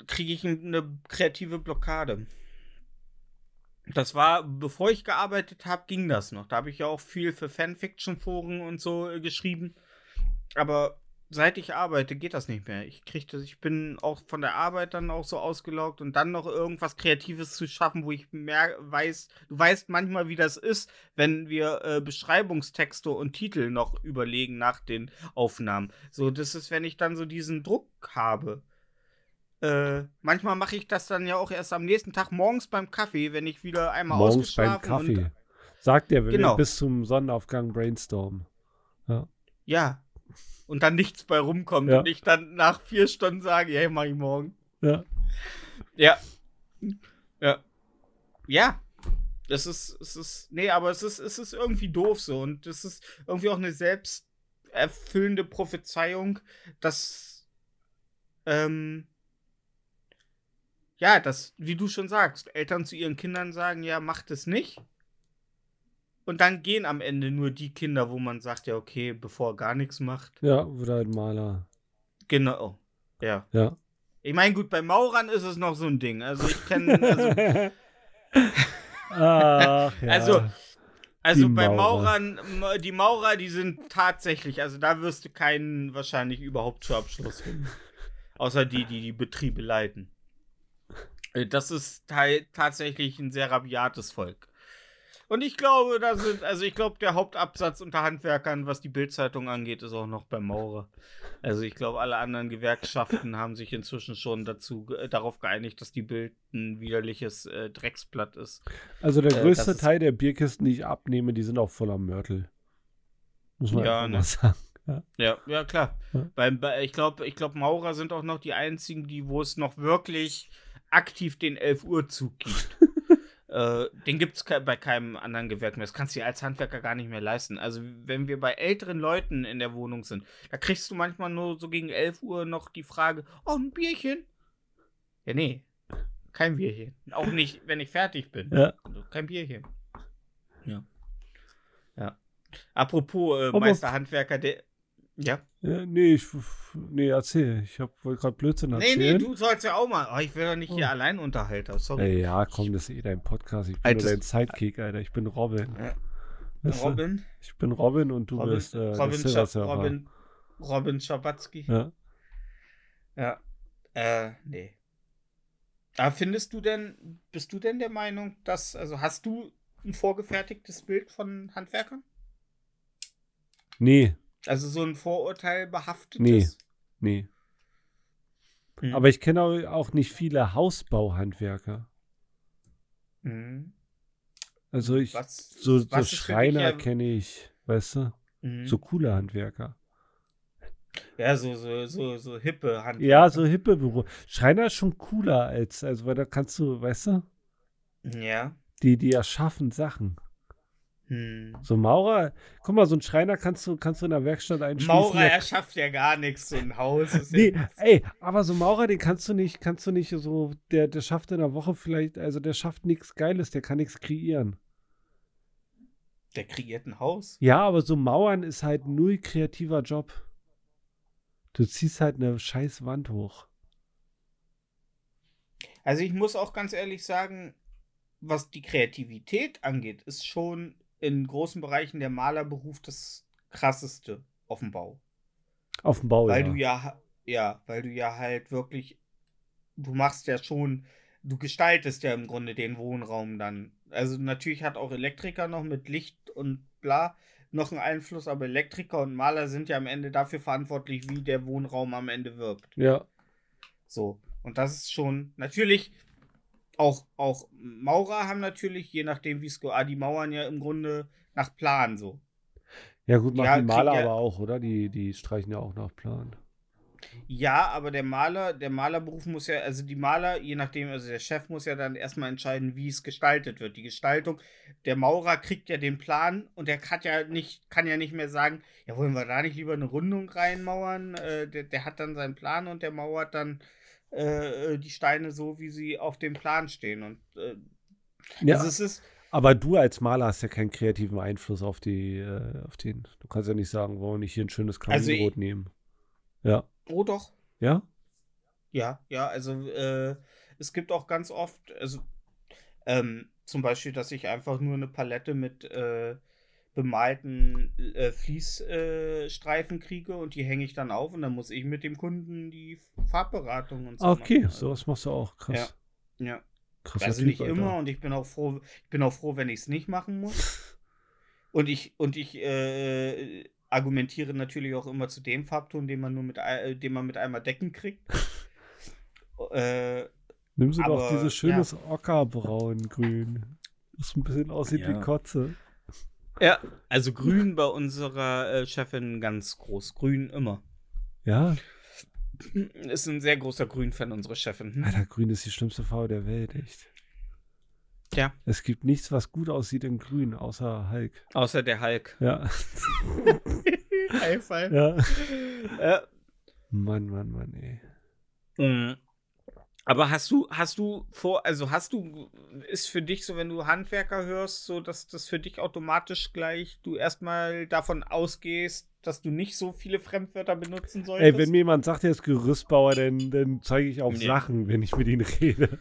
kriege ich eine kreative Blockade. Das war, bevor ich gearbeitet habe, ging das noch. Da habe ich ja auch viel für Fanfiction-Foren und so äh, geschrieben. Aber seit ich arbeite, geht das nicht mehr. Ich krieg das, ich bin auch von der Arbeit dann auch so ausgelaugt und dann noch irgendwas Kreatives zu schaffen, wo ich mehr weiß, du weißt manchmal, wie das ist, wenn wir äh, Beschreibungstexte und Titel noch überlegen nach den Aufnahmen. So, das ist, wenn ich dann so diesen Druck habe. Äh, manchmal mache ich das dann ja auch erst am nächsten Tag morgens beim Kaffee, wenn ich wieder einmal Morgens beim ausgeschlafen Kaffee. und Sagt er, wenn Genau. wir bis zum Sonnenaufgang brainstormen. ja und dann nichts bei rumkommt Ja. und ich dann nach vier Stunden sage, ja, mach ich morgen. Ja. Ja. Ja. Ja. Das ist, es ist, nee, aber es ist, es ist irgendwie doof so und es ist irgendwie auch eine selbsterfüllende Prophezeiung, dass, ähm, ja, dass, wie du schon sagst, Eltern zu ihren Kindern sagen, ja, macht es nicht. Und dann gehen am Ende nur die Kinder, wo man sagt, ja, okay, bevor er gar nichts macht. Ja, oder ein Maler. Genau. Ja. Ja. Ich meine, gut, bei Maurern ist es noch so ein Ding. Also ich kenne, [laughs] also Ach, ja. Also, Also Die bei Maurer. Maurern, ma- die Maurer, die sind tatsächlich, also da wirst du keinen wahrscheinlich überhaupt zu Abschluss finden. Außer die, die die Betriebe leiten. Äh, Das ist tatsächlich ein sehr rabiates Volk. Und ich glaube, da sind, also ich glaube, der Hauptabsatz unter Handwerkern, was die Bildzeitung angeht, ist auch noch beim Maurer. Also ich glaube, alle anderen Gewerkschaften haben sich inzwischen schon dazu ge- darauf geeinigt, dass die Bild ein widerliches äh, Drecksblatt ist. Also der Äh, größte ist- Teil der Bierkisten, die ich abnehme, die sind auch voller Mörtel. Muss man Ja, ne. mal sagen. [laughs] Ja, ja klar. Ja. Beim, bei, ich glaube, ich glaub, Maurer sind auch noch die einzigen, die, wo es noch wirklich aktiv den 11 Uhr Zug gibt. Äh, den gibt es bei keinem anderen Gewerk mehr. Das kannst du dir als Handwerker gar nicht mehr leisten. Also, wenn wir bei älteren Leuten in der Wohnung sind, da kriegst du manchmal nur so gegen 11 Uhr noch die Frage: Oh, ein Bierchen? Ja, nee. Kein Bierchen. Auch nicht, wenn ich fertig bin. Ja. Also, kein Bierchen. Ja. Ja. Apropos äh, Meisterhandwerker, der. Ja. Ja, nee, ich, nee, erzähl. Ich hab- wollte gerade Blödsinn Nee, erzählen. nee, du sollst ja auch mal. Oh, ich will doch nicht hier Oh. Alleinunterhalter. Sorry. Ey, ja, komm, das ist eh dein Podcast. Ich bin nur dein Sidekick, Alter. Ich bin Robin. Ja. Weißt du? Robin, Ich bin Robin und du Robin, bist äh, Robin, der Scha. Robin, Robin Schabatzky. Ja. Ja. Äh, nee. Aber findest du denn, bist du denn der Meinung, dass, also hast du ein vorgefertigtes Bild von Handwerkern? Nee, Also so ein Vorurteil behaftetes? Nee. nee. Hm. Aber ich kenne au- auch nicht viele Hausbauhandwerker. Mhm. Also ich, Was, so, so was Schreiner kenne ich, weißt du? Mhm. So coole Handwerker. Ja, so, so, so, so hippe Handwerker. Ja, so hippe Büro. Schreiner ist schon cooler als, also weil da kannst du, weißt du, Ja. die, die erschaffen Sachen. Hm. So Maurer, guck mal, so ein Schreiner kannst du, kannst du in der Werkstatt einschließen. Maurer der- erschafft ja gar nichts, so ein Haus. Ist Nee, ey, aber so Maurer, den kannst du nicht, kannst du nicht so, der, der schafft in der Woche vielleicht, also der schafft nichts Geiles, der kann nichts kreieren. der kreiert ein Haus. Ja, aber so Mauern ist halt null kreativer Job. Du ziehst halt eine scheiß Wand hoch. Also ich muss auch ganz ehrlich sagen, was die Kreativität angeht, ist schon in großen Bereichen der Malerberuf das krasseste auf dem Bau. Auf dem Bau, weil ja. du ja, ja, weil du ja halt wirklich, du machst ja schon, du gestaltest ja im Grunde den Wohnraum dann. Also natürlich hat auch Elektriker noch mit Licht und bla noch einen Einfluss, aber Elektriker und Maler sind ja am Ende dafür verantwortlich, wie der Wohnraum am Ende wirkt. Ja. So. Und das ist schon, natürlich, auch, auch Maurer haben natürlich, je nachdem, wie es geht, ah, die Mauern ja im Grunde nach Plan so. Ja, gut, machen Ja, die Maler ja- aber auch, oder? Die, die streichen ja auch nach Plan. Ja, aber der Maler, der Malerberuf muss ja, also die Maler, je nachdem, also der Chef muss ja dann erstmal entscheiden, wie es gestaltet wird. Die Gestaltung, der Maurer kriegt ja den Plan und der kann ja nicht, kann ja nicht mehr sagen, ja, wollen wir da nicht lieber eine Rundung reinmauern? Äh, der, der hat dann seinen Plan und der mauert dann äh, die Steine so, wie sie auf dem Plan stehen. Und äh, Ja, also es ist, aber du als Maler hast ja keinen kreativen Einfluss auf die, äh, auf den. Du kannst ja nicht sagen, wollen nicht hier ein schönes Also Kaminrot nehmen. Ja. oh doch, Ja? Ja, ja, also äh, es gibt auch ganz oft, also ähm, zum Beispiel, dass ich einfach nur eine Palette mit äh, bemalten äh, Fließstreifen kriege und die hänge ich dann auf und dann muss ich mit dem Kunden die Farbberatung und so Okay, machen. sowas machst du auch. Krass. Ja. Krasser Also Typ, nicht Alter. immer und ich bin auch froh, ich bin auch froh, wenn ich es nicht machen muss. [laughs] Und ich, und ich äh, argumentiere natürlich auch immer zu dem Farbton, den man nur mit, äh, den man mit einmal Decken kriegt. [laughs] äh, Nimm sie doch aber, dieses schönes Ockerbraun-Grün. Das ein bisschen aussieht Ja. wie Kotze. Ja, also grün bei unserer äh, Chefin ganz groß. Grün immer. Ja, Ist ein sehr großer Grün-Fan, unsere Chefin. Hm? Alter, grün ist die schlimmste Farbe der Welt, echt. Ja. Es gibt nichts, was gut aussieht in grün, außer Hulk. Außer der Hulk. Ja. [laughs] High five. ja. Äh, Mann, Mann, Mann, ey. mm. Aber hast du, hast du vor, also hast du, ist für dich so, wenn du Handwerker hörst, so, dass das für dich automatisch gleich du erstmal davon ausgehst, dass du nicht so viele Fremdwörter benutzen solltest? Ey, wenn mir jemand sagt, er ist Gerüstbauer, dann, dann zeige ich auf Nee. Sachen, wenn ich mit ihm rede.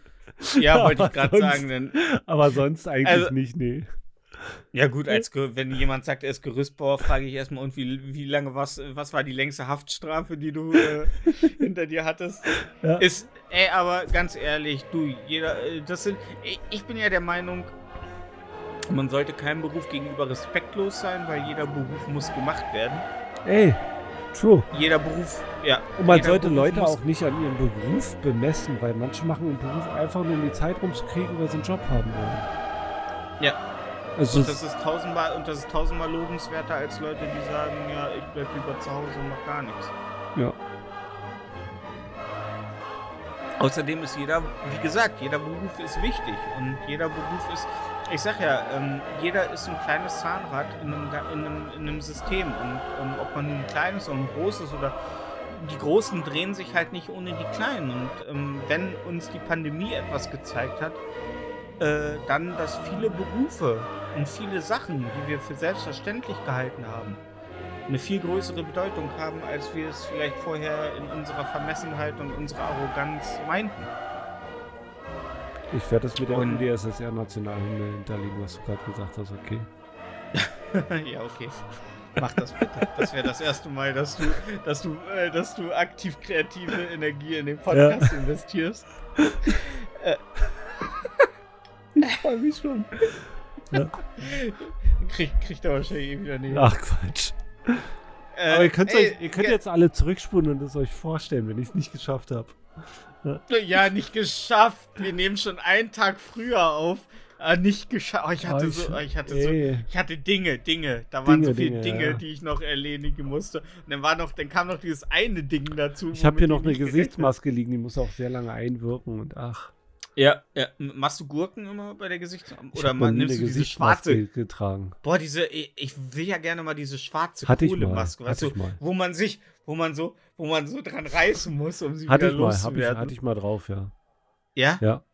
ja, wollte [laughs] ich gerade sagen, dann, Aber sonst eigentlich Also- nicht, nee. Ja, gut, als wenn jemand sagt, er ist Gerüstbauer, frage ich erstmal, und wie, wie lange, was, was war die längste Haftstrafe, die du äh, [laughs] hinter dir hattest? Ja. Ist, ey, aber ganz ehrlich, du, jeder, äh, das sind, ich, bin ja der Meinung, man sollte keinem Beruf gegenüber respektlos sein, weil jeder Beruf muss gemacht werden. Ey, true. Jeder Beruf, ja. Und man sollte Beruf Leute auch nicht an ihrem Beruf bemessen, weil manche machen einen Beruf einfach nur um die Zeit rumzukriegen, weil sie einen Job haben wollen. Ja. Also, Und das ist tausendmal, und das ist tausendmal lobenswerter als Leute, die sagen, ja, ich bleib lieber zu Hause und mach gar nichts. ja. Außerdem ist jeder, wie gesagt, jeder Beruf ist wichtig und jeder Beruf ist, ich sag ja, ähm, jeder ist ein kleines Zahnrad in einem, in einem, in einem System und ähm, ob man ein kleines oder ein großes oder die Großen drehen sich halt nicht ohne die Kleinen und ähm, wenn uns die Pandemie etwas gezeigt hat, äh, dann, dass viele Berufe und viele Sachen, die wir für selbstverständlich gehalten haben, eine viel größere Bedeutung haben, als wir es vielleicht vorher in unserer Vermessenheit und unserer Arroganz meinten. Ich werde das mit der Und- UdSSR-Nationalhymne hinterlegen, was du gerade gesagt hast, okay. [laughs] ja, okay. Mach das bitte. Das wäre das erste Mal, dass du, dass du, äh, dass du aktiv kreative Energie in den Podcast investierst. [laughs] Ich freue mich schon. Krieg, kriegt er wahrscheinlich eh wieder nicht. Ach, Quatsch. Äh, Aber ihr könnt, ey, euch, ihr könnt jetzt alle zurückspulen und es euch vorstellen, wenn ich es nicht geschafft habe. Ja, nicht geschafft. Wir nehmen schon einen Tag früher auf. Äh, nicht geschafft. Oh, ich hatte so, ich hatte so, Ey. ich hatte Dinge, Dinge. Da waren so Dinge, viele Dinge, Dinge, ja. die ich noch erledigen musste. Und dann war noch, dann kam noch dieses eine Ding dazu. Ich habe hier noch eine Gesichtsmaske liegen, die muss auch sehr lange einwirken und ach. Ja, ja. Machst du Gurken immer bei der Gesichtsmaske? Ich Oder hab ma- noch nie nimmst du diese schwarze? getragen. Boah, diese, ich, will ja gerne mal diese schwarze Hatte ich mal, Kohlemaske, weißt hatte du, ich mal. wo man sich, wo man so, wo man so dran reißen muss, um sie Hatte wieder ich mal, ich, hatte ich mal drauf, ja. ja? Ja.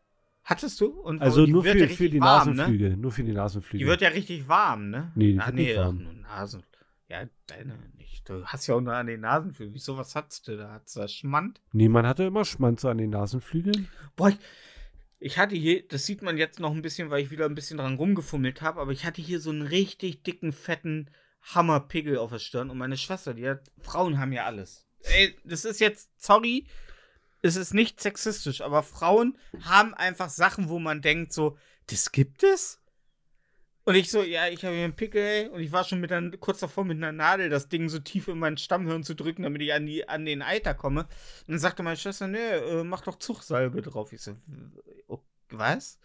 Hattest du? Und Also nur für, ja für die warm, Ne? Nasenflügel. Nur für die Nasenflügel. Die wird ja richtig warm, ne? Nee, die ah, wird nee, nicht ach, warm. Nasen. Ja, deine nicht. Du hast ja auch nur an den Nasenflügeln. Wieso, was hattest du da? Hattest du da Schmand? nee, man hatte immer Schmanze an den Nasenflügeln. Boah, ich, ich hatte hier, das sieht man jetzt noch ein bisschen, weil ich wieder ein bisschen dran rumgefummelt habe, aber ich hatte hier so einen richtig dicken, fetten Hammerpickel auf der Stirn und meine Schwester, die hat, Frauen haben ja alles. Ey, das ist jetzt, sorry, es ist nicht sexistisch, aber Frauen haben einfach Sachen, wo man denkt so, das gibt es? Und ich so, ja, ich habe hier einen Pickel, ey. Und ich war schon mit einer, kurz davor mit einer Nadel das Ding so tief in meinen Stammhirn zu drücken, damit ich an, die, an den Eiter komme. Und dann sagte meine Schwester, nee, äh, mach doch Zugsalbe drauf. Ich so, oh, was?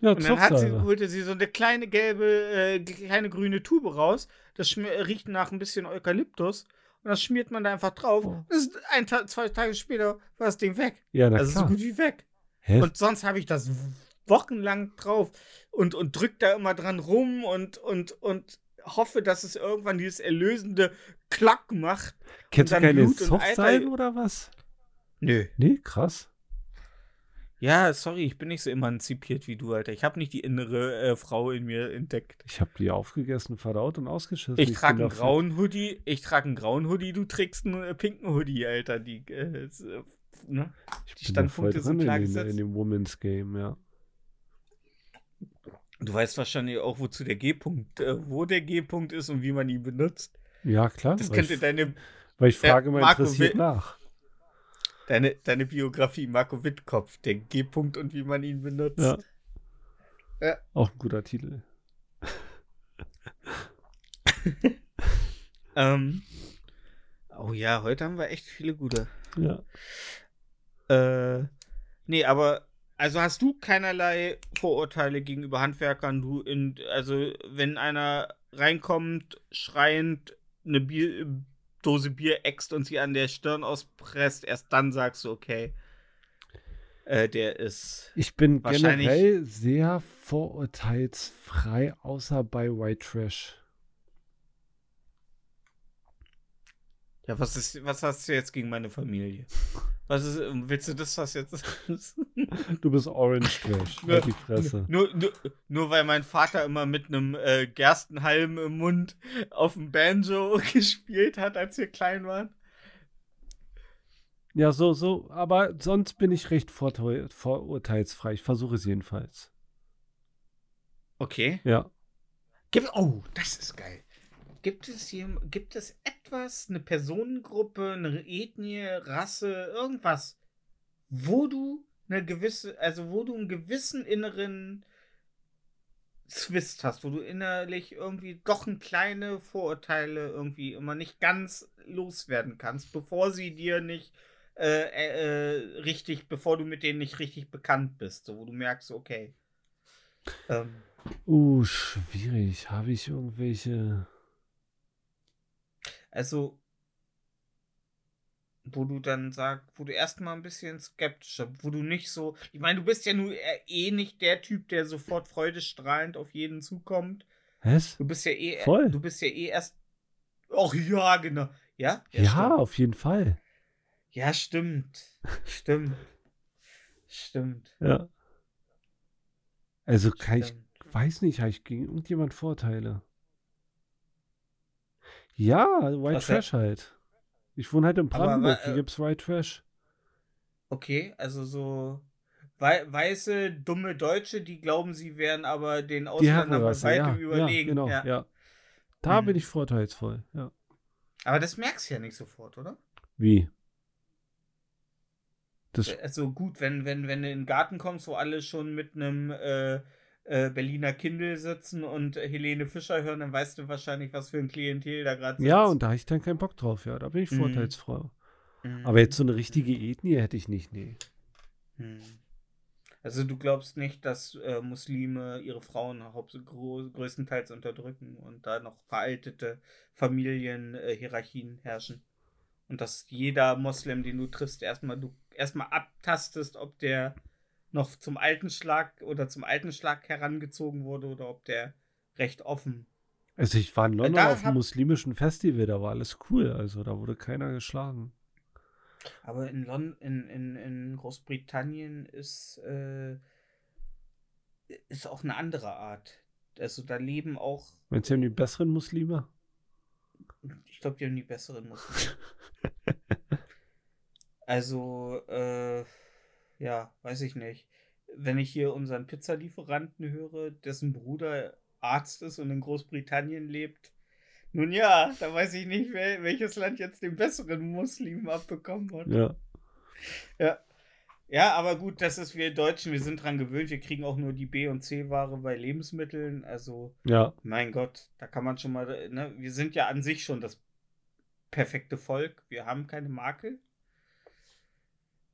Ja, Und dann hat sie, holte sie so eine kleine gelbe, äh, kleine grüne Tube raus. Das riecht nach ein bisschen Eukalyptus. Und das schmiert man da einfach drauf. Oh. Ein zwei Tage später war das Ding weg. Ja, na also klar. so gut wie weg. Hä? Und sonst habe ich das wochenlang drauf und, und drück da immer dran rum und, und, und hoffe, dass es irgendwann dieses erlösende Klack macht. Kennst du keine Eiter- oder was? Nö. Nee, krass. Ja, sorry, ich bin nicht so emanzipiert wie du, Alter. Ich habe nicht die innere äh, Frau in mir entdeckt. Ich habe die aufgegessen, verdaut und ausgeschissen. Ich bin trage einen grauen Hoodie, ich trage einen grauen Hoodie, du trägst einen äh, pinken Hoodie, Alter. Die, äh, äh, ne? Ich die bin da voll Standpunkte sind klar in, gesetzt. in dem Women's Game, ja. Du weißt wahrscheinlich auch, wozu der G-Punkt, äh, wo der G-Punkt ist und wie man ihn benutzt. Ja, klar. Das weil, könnte ich, deine, weil ich frage mal Marco interessiert will- nach. deine, deine Biografie, Marco Wittkopf, der G-Punkt und wie man ihn benutzt. Ja. Ja. Auch ein guter Titel. [laughs] Ähm, oh ja, heute haben wir echt viele gute. Ja. Äh, nee, aber also hast du keinerlei Vorurteile gegenüber Handwerkern, du in, also wenn einer reinkommt, schreiend eine Bier, Dose Bier äxt und sie an der Stirn auspresst, erst dann sagst du, okay, äh, der ist. Ich bin Wahrscheinlich- generell sehr vorurteilsfrei, außer bei White Trash. Ja, was ist, was hast du jetzt gegen meine Familie? [laughs] Was ist, willst du das, was jetzt [laughs] Du bist Orange Trash. Nur- Halt die Fresse. Nur, nur, nur weil mein Vater immer mit einem äh, Gerstenhalm im Mund auf dem Banjo [laughs] gespielt hat, als wir klein waren. Ja, so, so. Aber sonst bin ich recht vorurteilsfrei. Ich versuche es jedenfalls. Okay. Ja. Gibt, oh, das ist geil. Gibt es hier, gibt es etwas, eine Personengruppe, eine Ethnie, Rasse, irgendwas, wo du eine gewisse, also wo du einen gewissen inneren Zwist hast, wo du innerlich irgendwie doch ein kleine Vorurteile irgendwie immer nicht ganz loswerden kannst, bevor sie dir nicht äh, äh, äh, richtig, bevor du mit denen nicht richtig bekannt bist, so wo du merkst, okay. Ähm, Uh, schwierig. Habe ich irgendwelche. Also, wo du dann sagst, wo du erstmal ein bisschen skeptischer, wo du nicht so, ich meine, du bist ja nur eh- eh nicht der Typ, der sofort freudestrahlend auf jeden zukommt. Was? Du bist ja eh, Voll. du bist ja eh erst, ach ja, genau, ja? Ja, stimmt. auf jeden Fall. Ja, stimmt, stimmt, stimmt. [laughs] Ja. Also kann ich, stimmt. weiß nicht, habe ich gegen irgendjemand Vorteile? Ja, White Was? Trash halt. Ich wohne halt in Brandenburg, aber, hier äh, gibt's White Trash. Okay, also so wei weiße, dumme Deutsche, die glauben, sie wären aber den Ausländern bei weitem ja, überlegen. ja, genau, ja. ja. Da Mhm. bin ich vorteilsvoll, ja. Aber das merkst du ja nicht sofort, oder? Wie? Das, Also gut, wenn, wenn, wenn du in den Garten kommst, wo alle schon mit einem äh, äh, Berliner Kindle sitzen und äh, Helene Fischer hören, dann weißt du wahrscheinlich, was für ein Klientel da gerade sitzt. ja, und da habe ich dann keinen Bock drauf, ja. Da bin ich Mhm. vorteilsfrei. Mhm. Aber jetzt so eine richtige Ethnie hätte ich nicht, nee. Hm. Also du glaubst nicht, dass äh, Muslime ihre Frauen größtenteils unterdrücken und da noch veraltete Familienhierarchien herrschen. Und dass jeder Moslem, den du triffst, erstmal du erstmal abtastest, ob der noch zum alten Schlag oder zum alten Schlag herangezogen wurde oder ob der recht offen. Also ich war in London da auf einem muslimischen Festival, da war alles cool. Also da wurde keiner geschlagen. Aber in, Lon in, in, in Großbritannien ist, äh, ist auch eine andere Art. Also da leben auch Meinst du, haben die besseren Muslime? Ich glaube, die haben die besseren Muslime. [laughs] also, äh, ja, weiß ich nicht. Wenn ich hier unseren Pizzalieferanten höre, dessen Bruder Arzt ist und in Großbritannien lebt, nun ja, da weiß ich nicht, wel welches Land jetzt den besseren Muslim abbekommen hat. Ja. Ja, aber gut, das ist wir Deutschen, wir sind dran gewöhnt, wir kriegen auch nur die B- und C-Ware bei Lebensmitteln. Also, Ja, mein Gott, da kann man schon mal, ne, wir sind ja an sich schon das perfekte Volk. Wir haben keine Makel.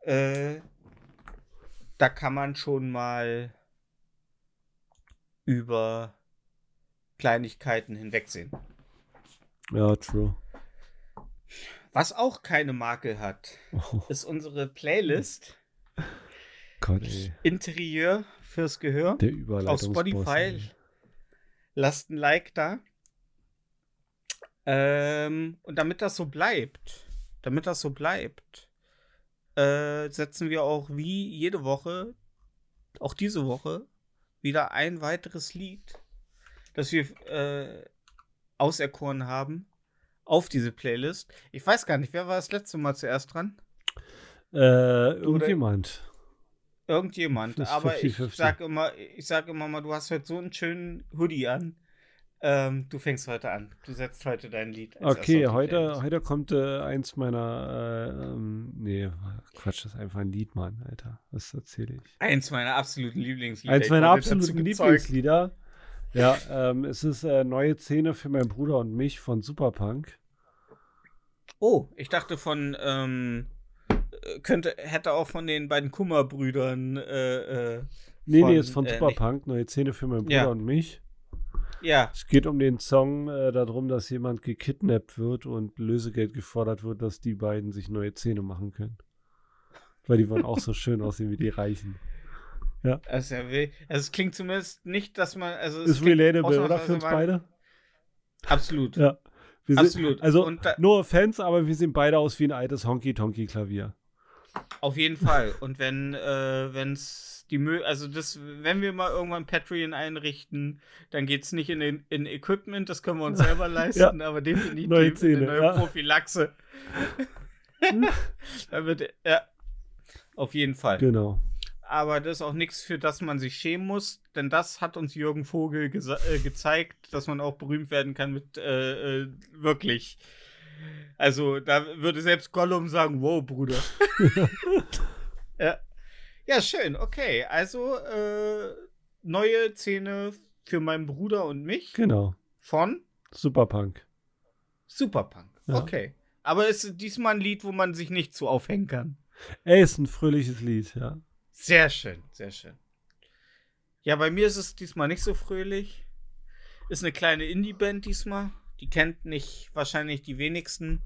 Äh, da kann man schon mal über Kleinigkeiten hinwegsehen. ja, true. Was auch keine Makel hat, Oh ist unsere Playlist Gott, ey. Interieur fürs Gehör. Der Überleitungsboss. Spotify. ey. Lasst ein Like da. Ähm, und damit das so bleibt, damit das so bleibt, äh, setzen wir auch wie jede Woche, auch diese Woche, wieder ein weiteres Lied, das wir äh, auserkoren haben, auf diese Playlist. Ich weiß gar nicht, wer war das letzte Mal zuerst dran? Äh, irgendjemand. Irgendjemand. Das ist Aber ich 50-50. sag immer, ich sag immer mal, du hast heute so einen schönen Hoodie an. Ähm, du fängst heute an. Du setzt heute dein Lied. als Okay, heute, heute kommt äh, eins meiner, äh, ähm, nee, Quatsch, das ist einfach ein Lied, Mann, Alter. Was erzähle ich? Eins meiner absoluten Lieblingslieder. Eins meiner absoluten. Lieblingslieder. Ja, ähm, es ist äh, Neue Szene für meinen Bruder und mich von Superpunk. Oh, ich dachte von, ähm, äh, könnte, hätte auch von den beiden Kummerbrüdern, äh, äh, Nee, Von, nee, ist von äh, Superpunk, Neue Szene für meinen Bruder Ja. und mich. Ja, Es geht um den Song äh, darum, dass jemand gekidnappt wird und Lösegeld gefordert wird, dass die beiden sich neue Zähne machen können. Weil die wollen auch so [laughs] schön aussehen wie die Reichen. also, er will, also es klingt zumindest nicht, dass man, also es Ist relatable, oder? Für uns beide? Absolut. Ja. Wir sind, Absolut. Also, Und da- no offense, aber wir sehen beide aus wie ein altes Honky-Tonky-Klavier. Auf jeden Fall. Und wenn äh, wenn's die Mö also das, wenn wir mal irgendwann Patreon einrichten, dann geht's nicht in, den, in Equipment, das können wir uns selber [laughs] leisten, aber definitiv Neue Zähne, eine neue ja. Prophylaxe. [laughs] da wird, ja, auf jeden Fall. Genau. Aber das ist auch nichts, für das man sich schämen muss, denn das hat uns Jürgen Vogel äh, gezeigt, dass man auch berühmt werden kann mit äh, äh, wirklich. Also, da würde selbst Gollum sagen: Wow, Bruder. [laughs] ja. ja, schön, okay. Also, äh, neue Szene für meinen Bruder und mich Genau. von Superpunk. Superpunk. Ja. Okay. Aber es ist diesmal ein Lied, wo man sich nicht zu aufhängen kann. Ey, ist ein fröhliches Lied, ja. Sehr schön, sehr schön. Ja, bei mir ist es diesmal nicht so fröhlich. Ist eine kleine Indie-Band diesmal. Die kennt nicht wahrscheinlich die wenigsten.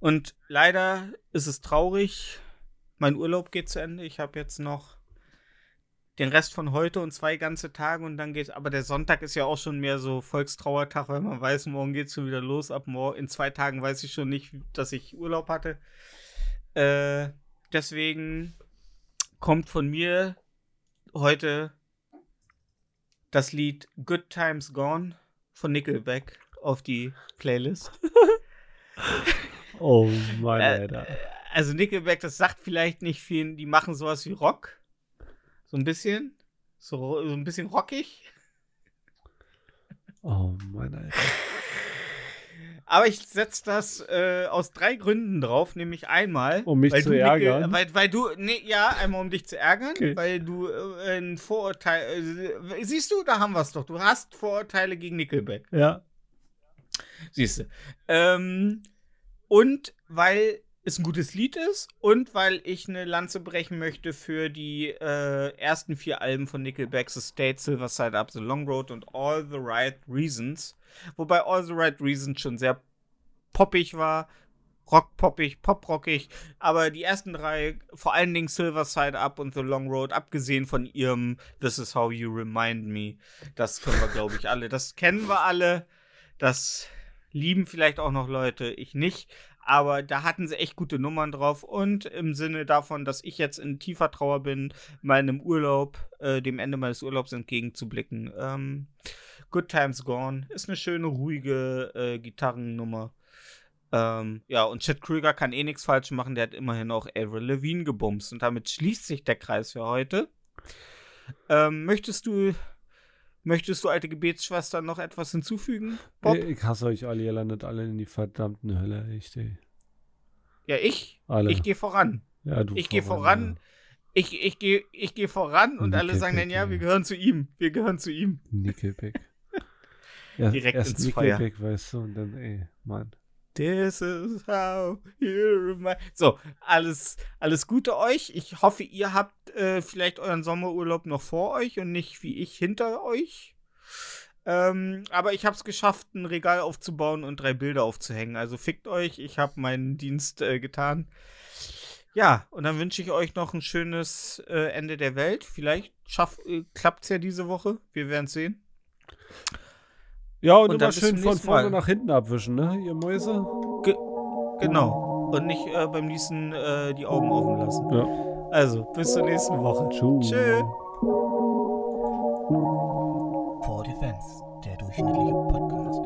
Und leider ist es traurig. Mein Urlaub geht zu Ende. Ich habe jetzt noch den Rest von heute und zwei ganze Tage und dann geht's. Aber der Sonntag ist ja auch schon mehr so Volkstrauertag, weil man weiß, morgen geht's schon wieder los. Ab morgen, in zwei Tagen weiß ich schon nicht, dass ich Urlaub hatte. Äh, deswegen kommt von mir heute das Lied Good Times Gone von Nickelback auf die Playlist. [laughs] Oh Mann, Äh, Alter. Also Nickelback, das sagt vielleicht nicht vielen, die machen sowas wie Rock. So ein bisschen. So, so ein bisschen rockig. Oh Mann, Alter. [laughs] Aber ich setze das äh, aus drei Gründen drauf, nämlich einmal, Um mich weil zu du Nickel- ärgern? weil, weil du, nee, ja, einmal um dich zu ärgern, Okay. weil du äh, ein Vorurteil, äh, siehst du, da haben wir es doch. Du hast Vorurteile gegen Nickelback. Ja. Siehst du. Ähm, und weil es ein gutes Lied ist und weil ich eine Lanze brechen möchte für die äh, ersten vier Alben von Nickelback, The State, Silver Side Up, The Long Road und All the Right Reasons. Wobei All the Right Reasons schon sehr poppig war. Rockpoppig, poprockig, aber die ersten drei, vor allen Dingen Silver Side Up und The Long Road, abgesehen von ihrem This is how you remind me, das können wir, glaube ich, alle. Das kennen wir alle. Das lieben vielleicht auch noch Leute, ich nicht. Aber da hatten sie echt gute Nummern drauf. Und im Sinne davon, dass ich jetzt in tiefer Trauer bin, meinem Urlaub, äh, dem Ende meines Urlaubs entgegenzublicken. Ähm, Good Times Gone ist eine schöne, ruhige äh, Gitarrennummer. Ähm, ja, und Chet Krüger kann eh nichts falsch machen. Der hat immerhin auch Avril Lavigne gebumst. Und damit schließt sich der Kreis für heute. Ähm, möchtest du Möchtest du, alte Gebetsschwester, noch etwas hinzufügen? Bob? Ich hasse euch alle, ihr landet alle in die verdammten Hölle, echt, ey. Ja, ich. Alle. Ich gehe voran. ja, du Ich gehe voran. ich, ich gehe ich geh voran und alle sagen dann, Nickelback, ja, ja. wir gehören zu ihm. Wir gehören zu ihm. Nickelback. [laughs] Ja, Direkt erst ins Feuer. Nickelback, weißt du, und dann, ey, Mann. This is how you remind. So, alles, alles Gute euch. Ich hoffe, ihr habt äh, vielleicht euren Sommerurlaub noch vor euch und nicht wie ich hinter euch. Ähm, aber ich habe es geschafft, ein Regal aufzubauen und drei Bilder aufzuhängen. Also fickt euch, ich habe meinen Dienst äh, getan. Ja, und dann wünsche ich euch noch ein schönes äh, Ende der Welt. Vielleicht äh, klappt es ja diese Woche. Wir werden es sehen. Ja, und, Und immer schön von vorne Mal. nach hinten abwischen, ne, ihr Mäuse? Genau. Und nicht äh, beim Niesen äh, die Augen offen lassen. Ja. Also, bis zur nächsten Woche. Tschüss. Tschö. For Defense, der durchschnittliche Podcast.